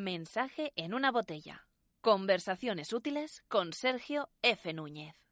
Mensaje en una botella. Conversaciones útiles con Sergio F. Núñez.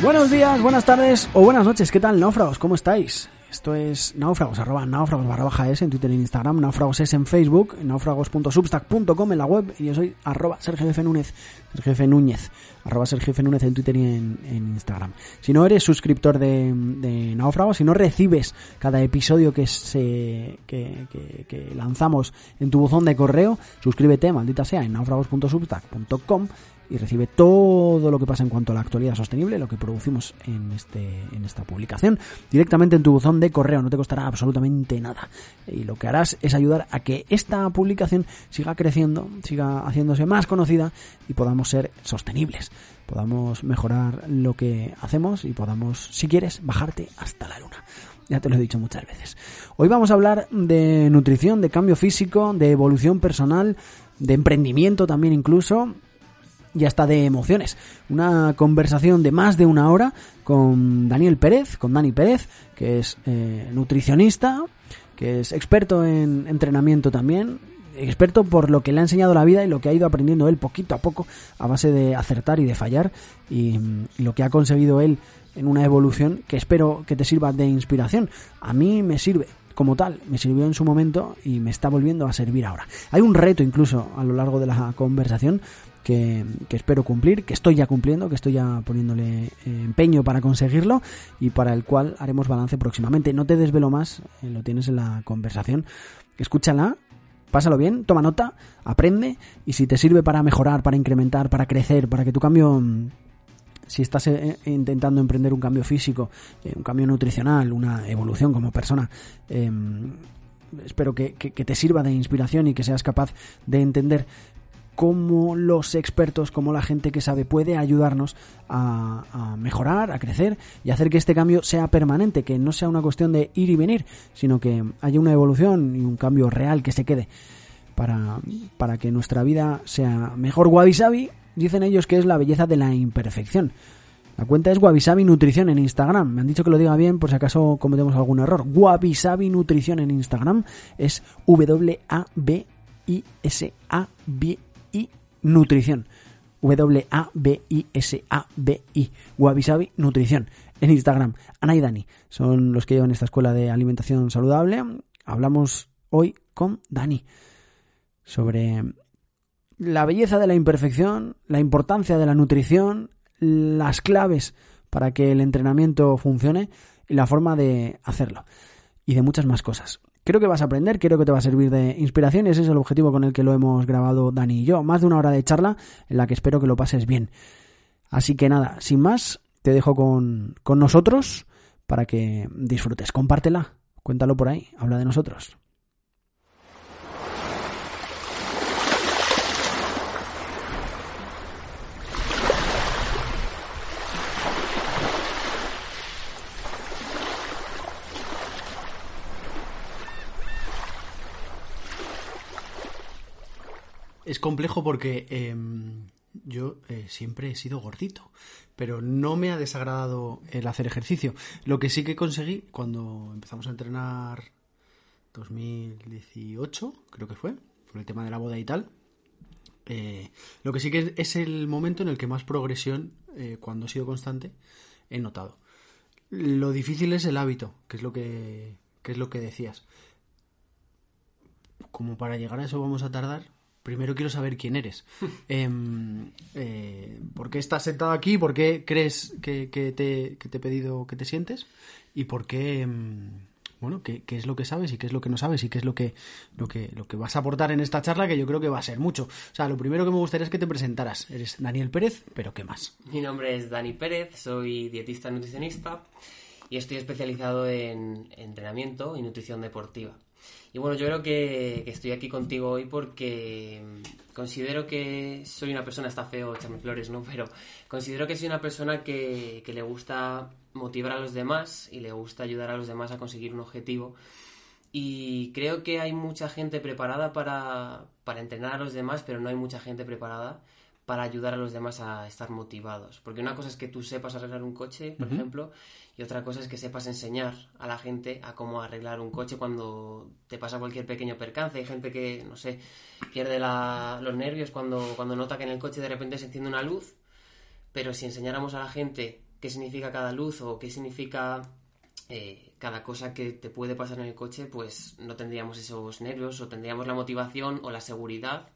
Buenos días, buenas tardes o buenas noches. ¿Qué tal, náufragos? ¿Cómo estáis? Esto es náufragos, arroba náufragos barra baja S en Twitter e Instagram, náufragos es en Facebook, náufragos.substack.com en la web y yo soy arroba Sergio F. Núñez, Sergio F. Núñez, arroba Sergio F. Núñez en Twitter y en, Instagram. Si no eres suscriptor de, de náufragos, si no recibes cada episodio que, se, que lanzamos en tu buzón de correo, suscríbete, maldita sea, en náufragos.substack.com y recibe todo lo que pasa en cuanto a la actualidad sostenible, lo que producimos en, este, en esta publicación, directamente en tu buzón de correo. No te costará absolutamente nada. Y lo que harás es ayudar a que esta publicación siga creciendo, siga haciéndose más conocida y podamos ser sostenibles. Podamos mejorar lo que hacemos y podamos, si quieres, bajarte hasta la luna. Ya te lo he dicho muchas veces. Hoy vamos a hablar de nutrición, de cambio físico, de evolución personal, de emprendimiento también incluso, y hasta de emociones. Una conversación de más de una hora con Daniel Pérez, con Dani Pérez, que es eh, nutricionista, que es experto en entrenamiento también, experto por lo que le ha enseñado la vida y lo que ha ido aprendiendo él poquito a poco a base de acertar y de fallar y, y lo que ha conseguido él en una evolución que espero que te sirva de inspiración. A mí me sirve como tal, me sirvió en su momento y me está volviendo a servir ahora. Hay un reto incluso a lo largo de la conversación que, espero cumplir, que estoy ya cumpliendo, que estoy ya poniéndole eh, empeño para conseguirlo y para el cual haremos balance próximamente. No te desvelo más, eh, lo tienes en la conversación. Escúchala, pásalo bien, toma nota, aprende y si te sirve para mejorar, para incrementar, para crecer, para que tu cambio mm, si estás eh, intentando emprender un cambio físico, un cambio nutricional, una evolución como persona, espero que te sirva de inspiración y que seas capaz de entender cómo los expertos, cómo la gente que sabe puede ayudarnos a, mejorar, a crecer y hacer que este cambio sea permanente, que no sea una cuestión de ir y venir, sino que haya una evolución y un cambio real que se quede para, para que nuestra vida sea mejor. Wabi Sabi, dicen ellos que es la belleza de la imperfección. La cuenta es Wabisabi Nutrición en Instagram. Me han dicho que lo diga bien por si acaso cometemos algún error. Wabisabi Nutrición en Instagram es W-A-B-I-S-A-B-I Nutrición. W-A-B-I-S-A-B-I. Wabisabi Nutrición en Instagram. Ana y Dani son los que llevan esta escuela de alimentación saludable. Hablamos hoy con Dani sobre la belleza de la imperfección, la importancia de la nutrición, las claves para que el entrenamiento funcione y la forma de hacerlo. Y de muchas más cosas. Creo que vas a aprender, creo que te va a servir de inspiración y ese es el objetivo con el que lo hemos grabado Dani y yo. Más de una hora de charla en la que espero que lo pases bien. Así que nada, sin más, te dejo con, con nosotros para que disfrutes. Compártela, cuéntalo por ahí, habla de nosotros. Es complejo porque em, yo eh, siempre he sido gordito, pero no me ha desagradado el hacer ejercicio. Lo que sí que conseguí cuando empezamos a entrenar 2018, creo que fue, por el tema de la boda y tal. eh, lo que sí que es el momento en el que más progresión, eh, cuando he sido constante, he notado. Lo difícil es el hábito, que es lo que, que es lo que decías. Como para llegar a eso vamos a tardar, primero quiero saber quién eres. Em, eh, ¿Por qué estás sentado aquí? ¿Por qué crees que, que te, que te he pedido que te sientes? ¿Y por qué, em, bueno, qué, qué es lo que sabes y qué es lo que no sabes y qué es lo que, lo, que, lo que vas a aportar en esta charla que yo creo que va a ser mucho? O sea, lo primero que me gustaría es que te presentaras. Eres Daniel Pérez, pero ¿qué más? Mi nombre es Dani Pérez, soy dietista nutricionista y estoy especializado en entrenamiento y nutrición deportiva. Y bueno, yo creo que, estoy aquí contigo hoy porque mm, considero que soy una persona, está feo echarme flores, ¿no? Pero considero que soy una persona que, que le gusta motivar a los demás y le gusta ayudar a los demás a conseguir un objetivo. Y creo que hay mucha gente preparada para, para entrenar a los demás, pero no hay mucha gente preparada para ayudar a los demás a estar motivados. Porque una cosa es que tú sepas arreglar un coche, por ejemplo, y otra cosa es que sepas enseñar a la gente a cómo arreglar un coche cuando te pasa cualquier pequeño percance. Hay gente que, no sé, pierde la- los nervios cuando, cuando nota que en el coche de repente se enciende una luz, pero si enseñáramos a la gente qué significa cada luz o qué significa eh, cada cosa que te puede pasar en el coche, pues no tendríamos esos nervios o tendríamos la motivación o la seguridad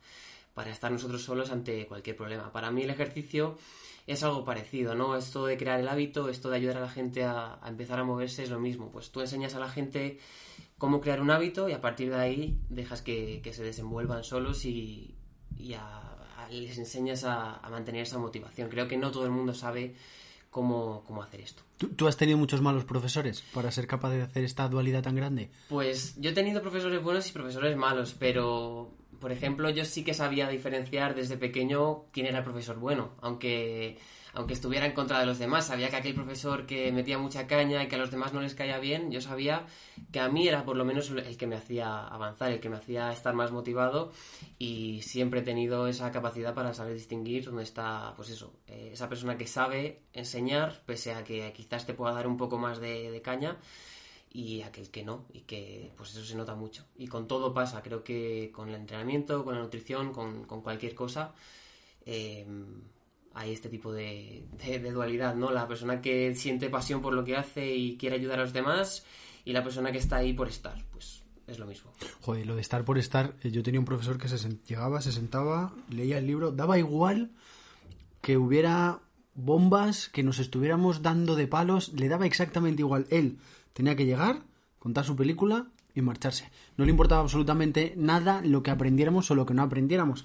para estar nosotros solos ante cualquier problema. Para mí el ejercicio es algo parecido, ¿no? Esto de crear el hábito, esto de ayudar a la gente a, a empezar a moverse es lo mismo. Pues tú enseñas a la gente cómo crear un hábito y a partir de ahí dejas que, que se desenvuelvan solos y, y a- a- les enseñas a, mantener esa motivación. Creo que no todo el mundo sabe cómo, cómo hacer esto. ¿Tú, tú has tenido muchos malos profesores para ser capaz de hacer esta dualidad tan grande? Pues yo he tenido profesores buenos y profesores malos, pero por ejemplo yo sí que sabía diferenciar desde pequeño quién era el profesor bueno, aunque aunque estuviera en contra de los demás, sabía que aquel profesor que metía mucha caña y que a los demás no les caía bien, yo sabía que a mí era por lo menos el que me hacía avanzar, el que me hacía estar más motivado y siempre he tenido esa capacidad para saber distinguir dónde está, pues eso, eh, esa persona que sabe enseñar, pese a que quizás te pueda dar un poco más de, de caña, y aquel que no, y que pues eso se nota mucho. Y con todo pasa, creo que con el entrenamiento, con la nutrición, con, con cualquier cosa, eh, hay este tipo de, dualidad, ¿no? La persona que siente pasión por lo que hace y quiere ayudar a los demás, y la persona que está ahí por estar, pues es lo mismo. Joder, lo de estar por estar, eh, yo tenía un profesor que se llegaba, se sentaba, leía el libro, daba igual que hubiera bombas, que nos estuviéramos dando de palos, le daba exactamente igual. Él tenía que llegar, contar su película y marcharse. No le importaba absolutamente nada lo que aprendiéramos o lo que no aprendiéramos.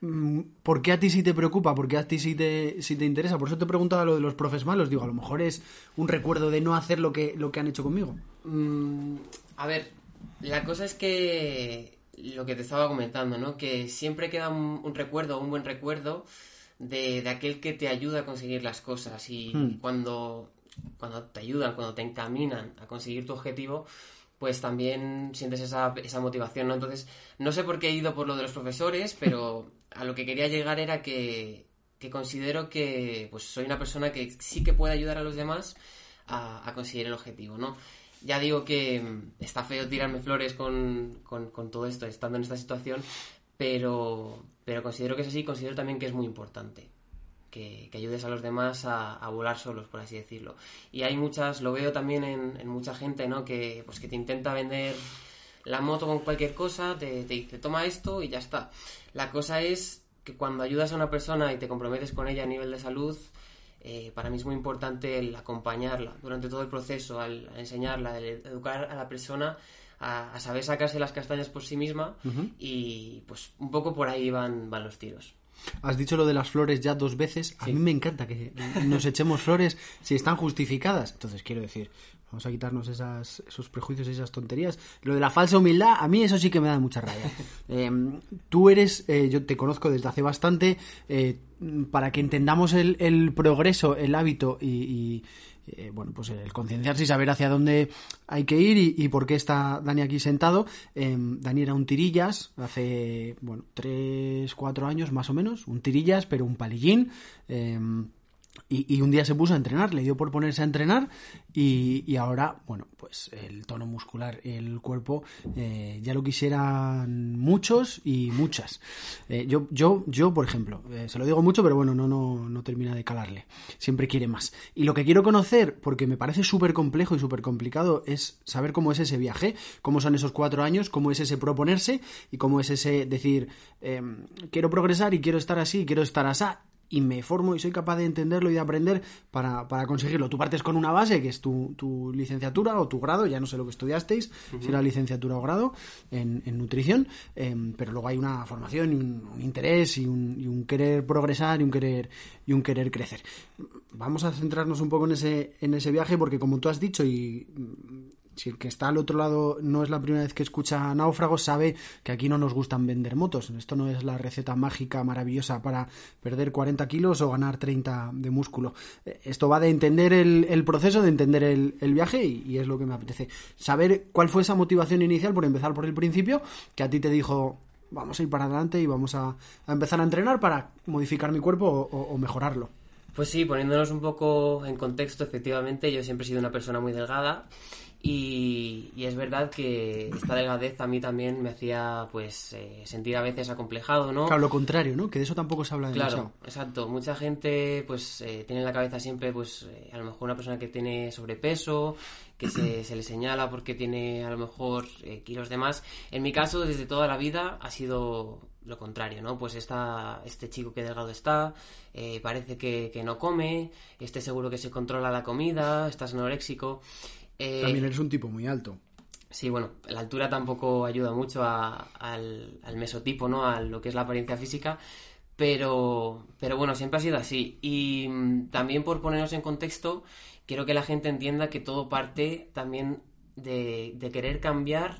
Mm, ¿Por qué a ti sí te preocupa? ¿Por qué a ti sí te, sí te interesa? Por eso te preguntaba lo de los profes malos. Digo, a lo mejor es un recuerdo de no hacer lo que, lo que han hecho conmigo. Mm, a ver, la cosa es que lo que te estaba comentando, ¿no? Que siempre queda un, un recuerdo, un buen recuerdo de, de aquel que te ayuda a conseguir las cosas y Hmm. cuando, cuando te ayudan, cuando te encaminan a conseguir tu objetivo, pues también sientes esa, esa motivación, ¿no? Entonces, no sé por qué he ido por lo de los profesores, pero a lo que quería llegar era que, que considero que pues soy una persona que sí que puede ayudar a los demás a, a conseguir el objetivo, ¿no? Ya digo que mm, está feo tirarme flores con, con- con todo esto, estando en esta situación, pero, pero considero que es así, considero también que es muy importante que, que ayudes a los demás a, a volar solos, por así decirlo. Y hay muchas, lo veo también en, en mucha gente, ¿no? Que, pues, que te intenta vender la moto con cualquier cosa, te, te dice, toma esto y ya está. La cosa es que cuando ayudas a una persona y te comprometes con ella a nivel de salud, eh, para mí es muy importante el acompañarla durante todo el proceso, al, al enseñarla, el educar a la persona a, a saber sacarse las castañas por sí misma y pues un poco por ahí van, van los tiros. Has dicho lo de las flores ya dos veces. A Sí. mí me encanta que nos echemos flores si están justificadas. Entonces, quiero decir, vamos a quitarnos esas, esos prejuicios y esas tonterías. Lo de la falsa humildad, a mí eso sí que me da mucha rabia. Eh, tú eres, eh, yo te conozco desde hace bastante, eh, para que entendamos el, el progreso, el hábito y, y, eh, bueno, pues el concienciarse y saber hacia dónde hay que ir y, y por qué está Dani aquí sentado. Eh, Dani era un tirillas hace, bueno, tres, cuatro años más o menos, un tirillas, pero un palillín. eh, y, un día se puso a entrenar, le dio por ponerse a entrenar y, ahora, bueno, pues el tono muscular, el cuerpo, eh, ya lo quisieran muchos y muchas. Eh, yo, yo, yo, por ejemplo, eh, se lo digo mucho, pero bueno, no, no, no termina de calarle. Siempre quiere más. Y lo que quiero conocer, porque me parece súper complejo y súper complicado, es saber cómo es ese viaje, cómo son esos cuatro años, cómo es ese proponerse y cómo es ese decir, quiero progresar y quiero estar así, quiero estar así y me formo y soy capaz de entenderlo y de aprender para, para conseguirlo. Tú partes con una base que es tu, tu licenciatura o tu grado, ya no sé lo que estudiasteis, si era licenciatura o grado en, en nutrición, em, pero luego hay una formación y un, un interés y un, y un querer progresar y un querer y un querer crecer. Vamos a centrarnos un poco en ese, en ese viaje porque como tú has dicho y si el que está al otro lado no es la primera vez que escucha Náufragos, sabe que aquí no nos gustan vender motos. Esto no es la receta mágica maravillosa para perder 40 kilos o ganar 30 de músculo. Eh, Esto va de entender el, proceso, de entender el, viaje y, es lo que me apetece. Saber cuál fue esa motivación inicial, por empezar por el principio, que a ti te dijo vamos a ir para adelante y vamos a, empezar a entrenar para modificar mi cuerpo o mejorarlo. Pues sí, poniéndonos un poco en contexto, efectivamente, yo siempre he sido una persona muy delgada y, y es verdad que esta delgadez a mí también me hacía pues eh, sentir a veces acomplejado, ¿no? Claro, lo contrario, ¿no? Que de eso tampoco se habla Claro, demasiado. exacto. Mucha gente pues eh, tiene en la cabeza siempre pues eh, a lo mejor una persona que tiene sobrepeso, que se, se le señala porque tiene a lo mejor eh, kilos de más. En mi caso, desde toda la vida ha sido lo contrario, ¿no? Pues está este chico que delgado está, eh, parece que, que no come, este seguro que se controla la comida, estás anoréxico. Eh, También eres un tipo muy alto. Sí, bueno, la altura tampoco ayuda mucho a- al, al mesotipo, ¿no? A lo que es la apariencia física, pero, pero bueno, siempre ha sido así. Y mm, también por ponernos en contexto, quiero que la gente entienda que todo parte también de, de querer cambiar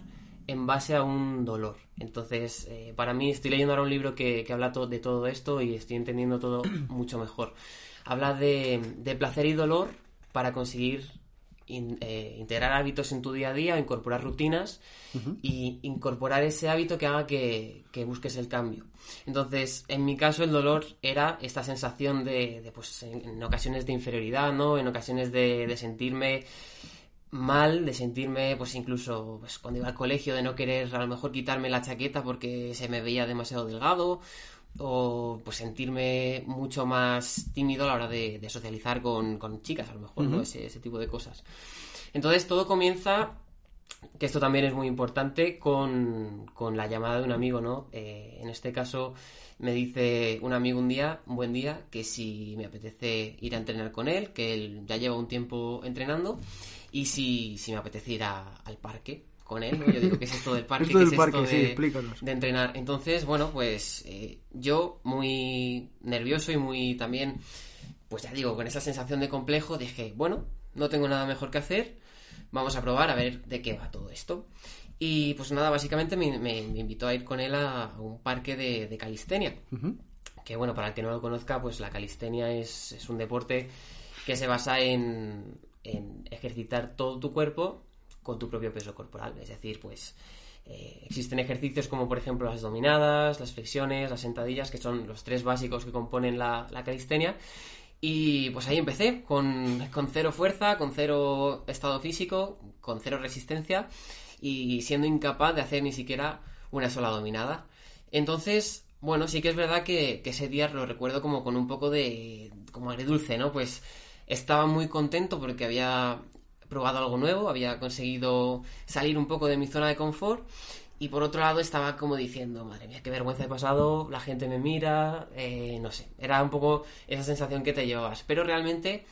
en base a un dolor. Entonces, eh, para mí, estoy leyendo ahora un libro que, que habla to- de todo esto y estoy entendiendo todo mucho mejor. Habla de, de placer y dolor para conseguir in- eh, integrar hábitos en tu día a día, incorporar rutinas y incorporar ese hábito que haga que, que busques el cambio. Entonces, en mi caso, el dolor era esta sensación de, de, pues, en, en ocasiones de inferioridad, ¿no? En ocasiones de, de sentirme mal, de sentirme, pues incluso pues, cuando iba al colegio, de no querer a lo mejor quitarme la chaqueta porque se me veía demasiado delgado, o pues sentirme mucho más tímido a la hora de, de socializar con, con chicas, a lo mejor, ¿no? Ese, ese tipo de cosas. Entonces todo comienza, que esto también es muy importante, con, con la llamada de un amigo, ¿no? Eh, en este caso me dice un amigo un día, un buen día, que si me apetece ir a entrenar con él, que él ya lleva un tiempo entrenando, y si, si me apetece ir a- al parque con él, ¿no? Yo digo, ¿qué es esto del parque? Esto ¿Qué del es parque, esto sí, de, explícanos. de entrenar? Entonces, bueno, pues eh, yo muy nervioso y muy también, pues ya digo, con esa sensación de complejo, dije, bueno, no tengo nada mejor que hacer, vamos a probar a ver de qué va todo esto. Y pues nada, básicamente me, me- me invitó a ir con él a, un parque de, de calistenia. Que bueno, para el que no lo conozca, pues la calistenia es, es un deporte que se basa en, en ejercitar todo tu cuerpo con tu propio peso corporal. Es decir, pues eh, existen ejercicios como por ejemplo las dominadas, las flexiones, las sentadillas, que son los tres básicos que componen la, la calistenia. Y pues ahí empecé, con, con cero fuerza, con cero estado físico, con cero resistencia y siendo incapaz de hacer ni siquiera una sola dominada. Entonces, bueno, sí que es verdad que, que ese día lo recuerdo como con un poco de... como agridulce, ¿no? Pues estaba muy contento porque había probado algo nuevo, había conseguido salir un poco de mi zona de confort y por otro lado estaba como diciendo, madre mía, qué vergüenza he pasado, la gente me mira, eh, no sé, era un poco esa sensación que te llevabas. Pero realmente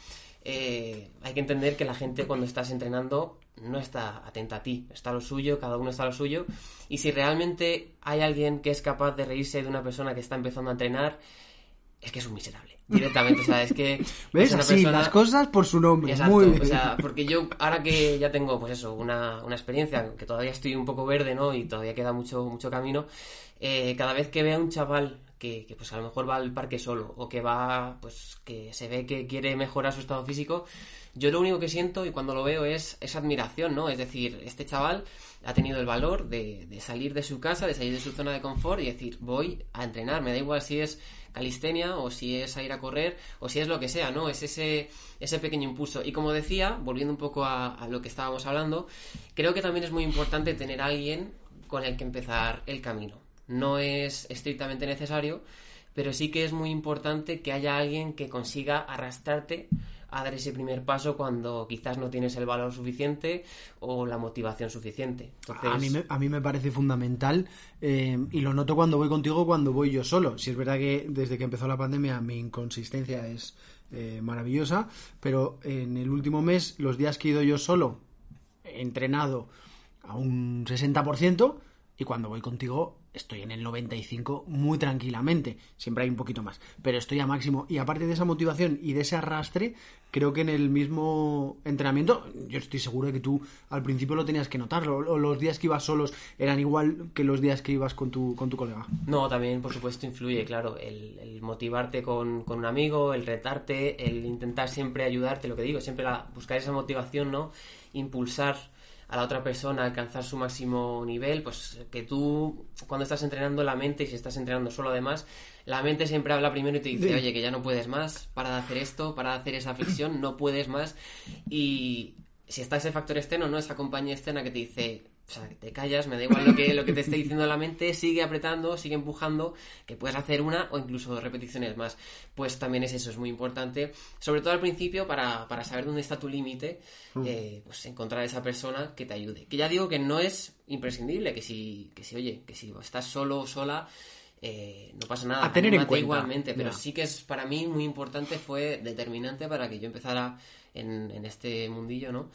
eh, hay que entender que la gente cuando estás entrenando no está atenta a ti, está lo suyo, cada uno está lo suyo. Y si realmente hay alguien que es capaz de reírse de una persona que está empezando a entrenar, es que es un miserable. Directamente, o sea, es que... ¿Ves? es Así, persona- las cosas por su nombre. Exacto, Muy bien. o sea, porque yo ahora que ya tengo, pues eso, una, una experiencia, que todavía estoy un poco verde, ¿no? Y todavía queda mucho, mucho camino, eh, cada vez que vea un chaval que, que, pues a lo mejor va al parque solo, o que va, pues que se ve que quiere mejorar su estado físico, yo lo único que siento y cuando lo veo es, es admiración, ¿no? Es decir, este chaval ha tenido el valor de, de salir de su casa, de salir de su zona de confort y decir, voy a entrenar, me da igual si es calistenia o si es a ir a correr o si es lo que sea, ¿no? Es ese, ese pequeño impulso. Y como decía, volviendo un poco a, lo que estábamos hablando, creo que también es muy importante tener alguien con el que empezar el camino. No es estrictamente necesario, pero sí que es muy importante que haya alguien que consiga arrastrarte a dar ese primer paso cuando quizás no tienes el valor suficiente o la motivación suficiente. Entonces, A mí, me, a mí me parece fundamental eh, y lo noto cuando voy contigo, cuando voy yo solo. Si es verdad que desde que empezó la pandemia mi inconsistencia es eh, maravillosa, pero en el último mes, los días que he ido yo solo, he entrenado a un 60% y cuando voy contigo estoy en el 95 muy tranquilamente. Siempre hay un poquito más, pero estoy a máximo. Y aparte de esa motivación y de ese arrastre, creo que en el mismo entrenamiento, yo estoy seguro de que tú al principio lo tenías que notar. O los días que ibas solos eran igual que los días que ibas con tu, con tu colega. No, también por supuesto influye, claro, el, el motivarte con, con un amigo, el retarte, el intentar siempre ayudarte, lo que digo, siempre la- buscar esa motivación, ¿no? Impulsar a la otra persona a alcanzar su máximo nivel, pues que tú cuando estás entrenando la mente, y si estás entrenando solo además, la mente siempre habla primero y te dice, oye, que ya no puedes más, para de hacer esto, para de hacer esa flexión, no puedes más. Y si está ese factor externo, ¿no? Esa compañía externa que te dice, o sea, que te callas, me da igual lo que, lo que te esté diciendo la mente, sigue apretando, sigue empujando, que puedes hacer una o incluso dos repeticiones más. Pues también es eso, es muy importante, sobre todo al principio, para, para saber dónde está tu límite, eh, pues encontrar esa persona que te ayude. Que ya digo que no es imprescindible, que si, que si oye, que si estás solo o sola, eh, no pasa nada. A tener en cuenta, igualmente, pero sí que es para mí muy importante, fue determinante para que yo empezara en, en este mundillo, ¿no?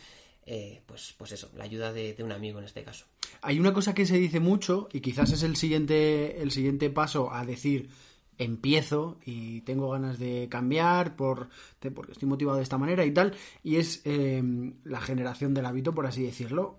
Eh, pues, pues eso, la ayuda de, un amigo en este caso. Hay una cosa que se dice mucho y quizás es el siguiente, el siguiente paso a decir empiezo y tengo ganas de cambiar por, porque estoy motivado de esta manera y tal, y es eh, la generación del hábito, por así decirlo.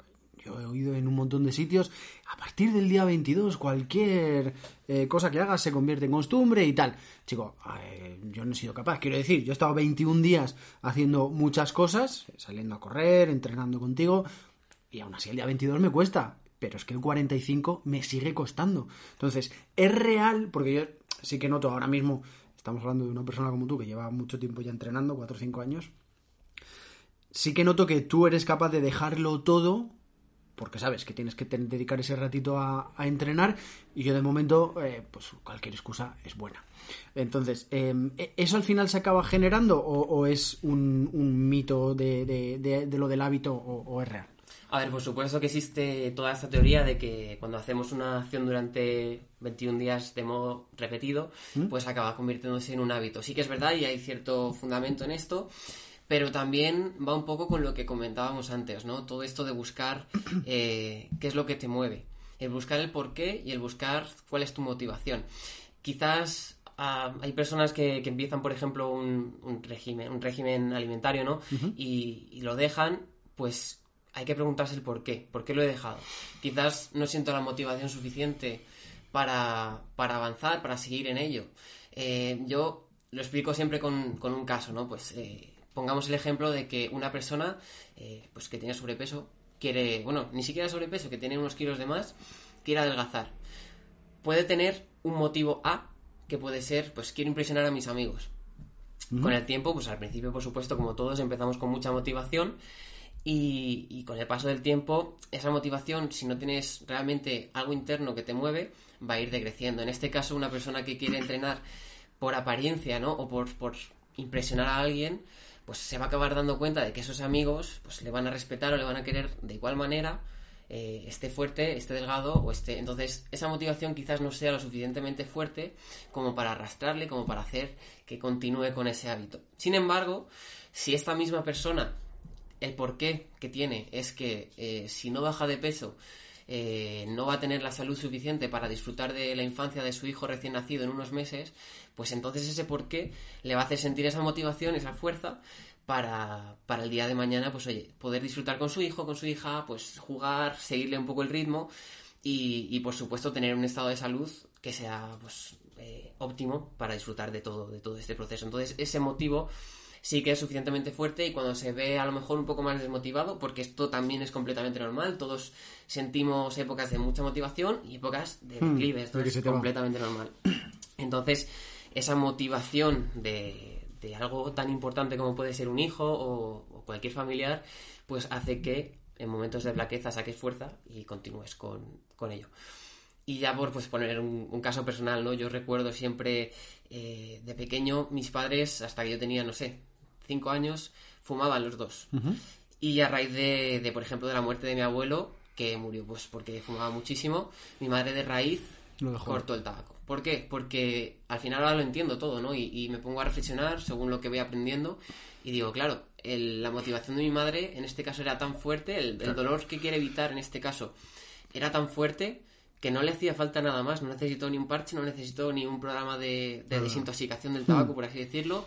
He oído en un montón de sitios, a partir del día 22 cualquier eh, cosa que hagas se convierte en costumbre y tal. Chico, eh, yo no he sido capaz. Quiero decir, yo he estado 21 días haciendo muchas cosas, saliendo a correr, entrenando contigo, y aún así el día 22 me cuesta. Pero es que el 45 me sigue costando. Entonces, es real, porque yo sí que noto ahora mismo, estamos hablando de una persona como tú que lleva mucho tiempo ya entrenando, 4 o 5 años. Sí que noto que tú eres capaz de dejarlo todo, porque sabes que tienes que dedicar ese ratito a, a entrenar, y yo de momento, eh, pues cualquier excusa es buena. Entonces, eh, ¿eso al final se acaba generando o, o es un, un mito de, de- de- de lo del hábito o, o es real? A ver, por supuesto que existe toda esta teoría de que cuando hacemos una acción durante 21 días de modo repetido, pues acaba convirtiéndose en un hábito. Sí que es verdad y hay cierto fundamento en esto, pero también va un poco con lo que comentábamos antes, ¿no? Todo esto de buscar eh, qué es lo que te mueve, el buscar el porqué y el buscar cuál es tu motivación. Quizás ah, hay personas que, que empiezan, por ejemplo, un, un régimen, un régimen alimentario, ¿no? y, y lo dejan, pues hay que preguntarse el por qué. ¿Por qué lo he dejado? Quizás no siento la motivación suficiente para, para avanzar, para seguir en ello. Eh, yo lo explico siempre con, con un caso, ¿no? Pues eh, pongamos el ejemplo de que una persona eh, pues que tiene sobrepeso quiere, bueno, ni siquiera sobrepeso, que tiene unos kilos de más, quiere adelgazar. Puede tener un motivo A, que puede ser, pues quiero impresionar a mis amigos. Con el tiempo, pues al principio, por supuesto, como todos, empezamos con mucha motivación y, y con el paso del tiempo, esa motivación, si no tienes realmente algo interno que te mueve, va a ir decreciendo. En este caso, una persona que quiere entrenar por apariencia, ¿no? O por, por impresionar a alguien, pues se va a acabar dando cuenta de que esos amigos pues le van a respetar o le van a querer de igual manera, eh, esté fuerte, esté delgado o esté... Entonces, esa motivación quizás no sea lo suficientemente fuerte como para arrastrarle, como para hacer que continúe con ese hábito. Sin embargo, si esta misma persona el porqué que tiene es que eh, si no baja de peso eh, no va a tener la salud suficiente para disfrutar de la infancia de su hijo recién nacido en unos meses, pues entonces ese porqué le va a hacer sentir esa motivación, esa fuerza para, para el día de mañana, pues oye, poder disfrutar con su hijo, con su hija, pues jugar, seguirle un poco el ritmo y, y por supuesto tener un estado de salud que sea pues eh, óptimo para disfrutar de todo, de todo este proceso. Entonces ese motivo sí que es suficientemente fuerte y cuando se ve a lo mejor un poco más desmotivado, porque esto también es completamente normal, todos sentimos épocas de mucha motivación y épocas de Hmm, declive, esto es completamente normal. Entonces, esa motivación de, de algo tan importante como puede ser un hijo o, o cualquier familiar, pues hace que en momentos de flaqueza saques fuerza y continúes con, con ello. Y ya por pues, poner un, un caso personal, ¿no? Yo recuerdo siempre eh, de pequeño, mis padres, hasta que yo tenía, no sé, cinco años, fumaban los dos. Y a raíz de, de, por ejemplo, de la muerte de mi abuelo, que murió pues porque fumaba muchísimo, mi madre de raíz Lo cortó el tabaco. ¿Por qué? Porque al final ahora lo entiendo todo, ¿no? Y, y me pongo a reflexionar según lo que voy aprendiendo y digo, claro, el- la motivación de mi madre en este caso era tan fuerte, el, el dolor que quiere evitar en este caso era tan fuerte que no le hacía falta nada más, no necesitó ni un parche, no necesitó ni un programa de, de desintoxicación del tabaco, por así decirlo,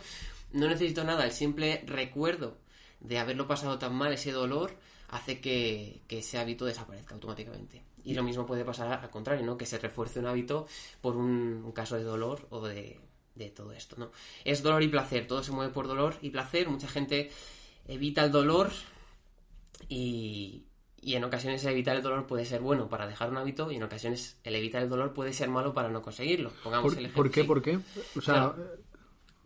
no necesitó nada, el simple recuerdo de haberlo pasado tan mal, ese dolor, hace que, que ese hábito desaparezca automáticamente. Y lo mismo puede pasar al contrario, ¿no? Que se refuerce un hábito por un, un caso de dolor o de, de todo esto, ¿no? Es dolor y placer, todo se mueve por dolor y placer, mucha gente evita el dolor y, y en ocasiones evitar el dolor puede ser bueno para dejar un hábito y en ocasiones el evitar el dolor puede ser malo para no conseguirlo. Pongamos ¿Por, el ejemplo. por qué? sí. ¿Por qué? O sea, Claro.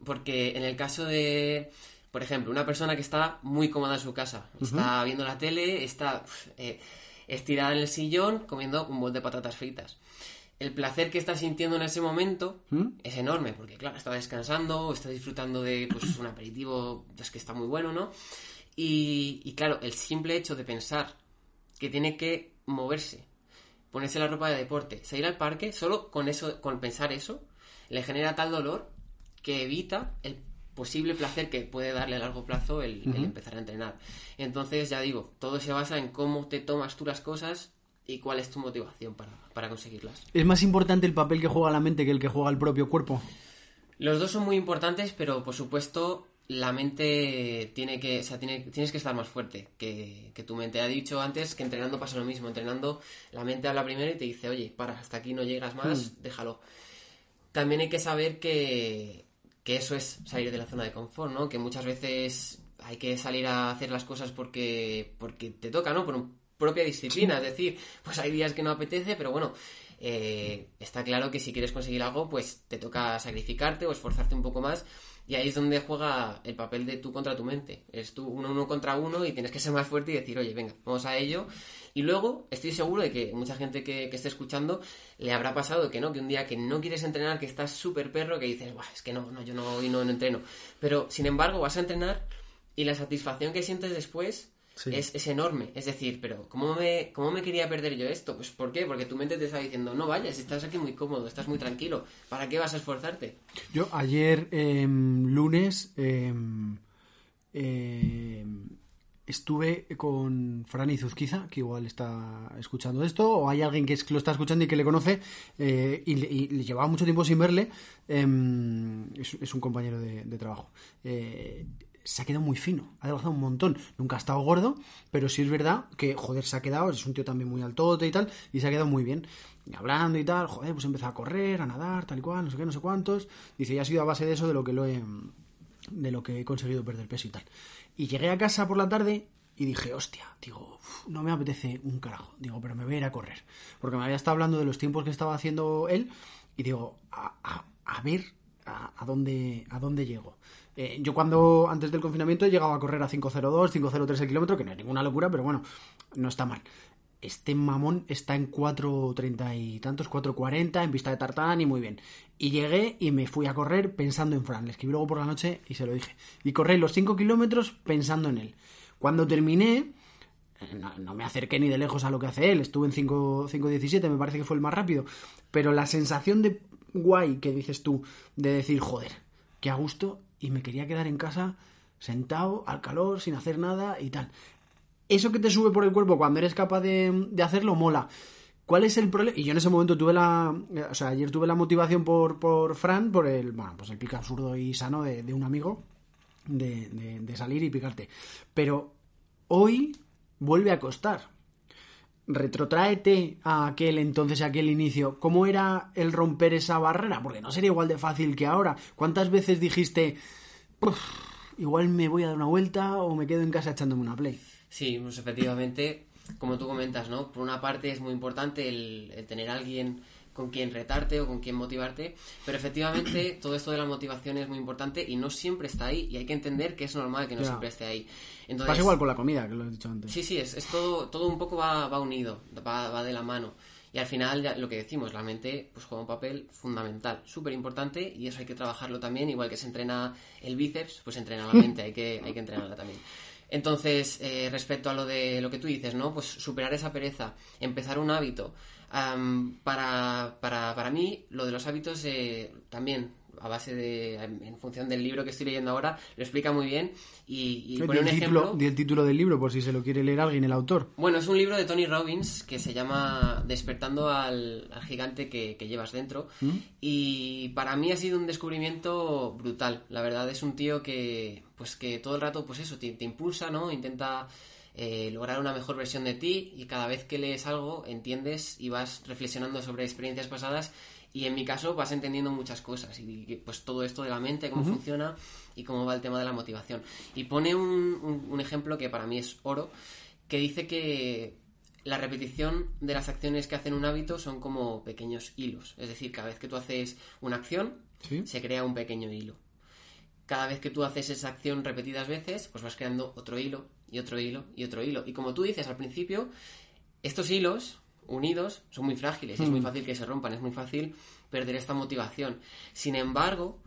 Porque en el caso de, por ejemplo, una persona que está muy cómoda en su casa, está viendo la tele, está eh, estirada en el sillón comiendo un bol de patatas fritas. El placer que está sintiendo en ese momento ¿Mm? es enorme, porque claro, está descansando, está disfrutando de pues, un aperitivo pues, que está muy bueno, ¿no? Y, y claro, el simple hecho de pensar que tiene que moverse, ponerse la ropa de deporte, salir al parque, solo con eso, con pensar eso, le genera tal dolor que evita el posible placer que puede darle a largo plazo el, el empezar a entrenar. Entonces, ya digo, todo se basa en cómo te tomas tú las cosas y cuál es tu motivación para, para conseguirlas. ¿es más importante el papel que juega la mente que el que juega el propio cuerpo? Los dos son muy importantes, pero por supuesto la mente tiene que, o sea, tiene, tienes que estar más fuerte que, que tu mente. Ha dicho antes que entrenando pasa lo mismo. Entrenando, la mente habla primero y te dice, oye, para, hasta aquí no llegas más, déjalo. También hay que saber que, que eso es salir de la zona de confort, ¿no? Que muchas veces hay que salir a hacer las cosas porque, porque te toca, ¿no? Por propia disciplina. Es decir, pues hay días que no apetece, pero bueno, eh, está claro que si quieres conseguir algo, pues te toca sacrificarte o esforzarte un poco más. Y ahí es donde juega el papel de tú contra tu mente. Es tú uno, uno contra uno y tienes que ser más fuerte y decir, oye, venga, vamos a ello. Y luego estoy seguro de que mucha gente que, que esté escuchando le habrá pasado que no, que un día que no quieres entrenar, que estás súper perro, que dices, Buah, es que no, no, yo no, hoy no, no entreno. Pero sin embargo vas a entrenar y la satisfacción que sientes después Sí. es, es enorme. Es decir, pero ¿cómo me, ¿cómo me quería perder yo esto? Pues ¿por qué? Porque tu mente te está diciendo, no vayas, estás aquí muy cómodo, estás muy tranquilo. ¿Para qué vas a esforzarte? Yo ayer, em, lunes, em, estuve con Fran Izuzquiza, que igual está escuchando esto, o hay alguien que lo está escuchando y que le conoce, eh, y, le, llevaba mucho tiempo sin verle, em, es, un compañero de, trabajo. Eh, se ha quedado muy fino, ha adelgazado un montón. Nunca ha estado gordo, pero sí es verdad que, joder, se ha quedado, es un tío también muy altote y tal, y se ha quedado muy bien. Y hablando y tal, joder, pues empezó a correr, a nadar, tal y cual, no sé qué, no sé cuántos. Dice, y ha sido a base de eso de lo que lo he, de lo que he conseguido perder peso y tal. Y llegué a casa por la tarde y dije, hostia, digo, no me apetece un carajo. Digo, pero me voy a ir a correr. Porque me había estado hablando de los tiempos que estaba haciendo él y digo, a, a- a ver a, a dónde, a dónde llego. Eh, yo cuando, antes del confinamiento, llegaba a correr a 5.02, 5.03 el kilómetro, que no es ninguna locura, pero bueno, no está mal. Este mamón está en 4.30 y tantos, 4.40, en pista de tartán y muy bien. Y llegué y me fui a correr pensando en Fran. Le escribí luego por la noche y se lo dije. Y corrí los 5 kilómetros pensando en él. Cuando terminé, eh, no, me acerqué ni de lejos a lo que hace él. Estuve en 5 5.17, me parece que fue el más rápido. Pero la sensación de guay que dices tú, de decir, joder, qué a gusto, y me quería quedar en casa sentado, al calor, sin hacer nada y tal. Eso que te sube por el cuerpo cuando eres capaz de, de hacerlo, mola. ¿Cuál es el problema? Y yo en ese momento tuve la. eh, O sea, ayer tuve la motivación por, por Fran, por el. Bueno, pues el pico absurdo y sano de, un amigo, de, de- de salir y picarte. Pero hoy vuelve a costar. Retrótraete a aquel entonces, a aquel inicio. ¿Cómo era el romper esa barrera? Porque no sería igual de fácil que ahora. ¿Cuántas veces dijiste, "Uf, igual me voy a dar una vuelta o me quedo en casa echándome una play? Sí, pues efectivamente, como tú comentas, ¿no? Por una parte es muy importante el, el tener a alguien con quien retarte o con quien motivarte, pero efectivamente todo esto de la motivación es muy importante y no siempre está ahí y hay que entender que es normal que no Ya. siempre esté ahí. Entonces, Pasa igual con la comida, que lo he dicho antes. Sí, sí, es, es todo, todo un poco va, va unido, va, va de la mano. Y al final, ya lo que decimos, la mente pues juega un papel fundamental, súper importante, y eso hay que trabajarlo también, igual que se entrena el bíceps, pues entrena la mente, hay que, hay que entrenarla también. Entonces, eh, respecto a lo de lo que tú dices, ¿no? Pues superar esa pereza, empezar un hábito, Am, para, para, para mí, lo de los hábitos eh, también, a base de, en función del libro que estoy leyendo ahora, lo explica muy bien y, y pone un el, título, ejemplo. di el título del libro por si se lo quiere leer alguien, el autor. Bueno, es un libro de Tony Robbins que se llama Despertando al, al gigante que, que llevas dentro. Y para mí ha sido un descubrimiento brutal. La verdad es un tío que, pues que todo el rato, pues eso, te, te impulsa, ¿no? Intenta eh, lograr una mejor versión de ti y cada vez que lees algo entiendes y vas reflexionando sobre experiencias pasadas y en mi caso vas entendiendo muchas cosas y pues todo esto de la mente, cómo funciona y cómo va el tema de la motivación. Y pone un, un- un ejemplo que para mí es oro, que dice que la repetición de las acciones que hacen un hábito son como pequeños hilos. Es decir, cada vez que tú haces una acción, Sí. se crea un pequeño hilo. Cada vez que tú haces esa acción repetidas veces, pues vas creando otro hilo y otro hilo y otro hilo. Y como tú dices al principio, estos hilos unidos son muy frágiles, es muy fácil que se rompan, es muy fácil perder esta motivación. Sin embargo,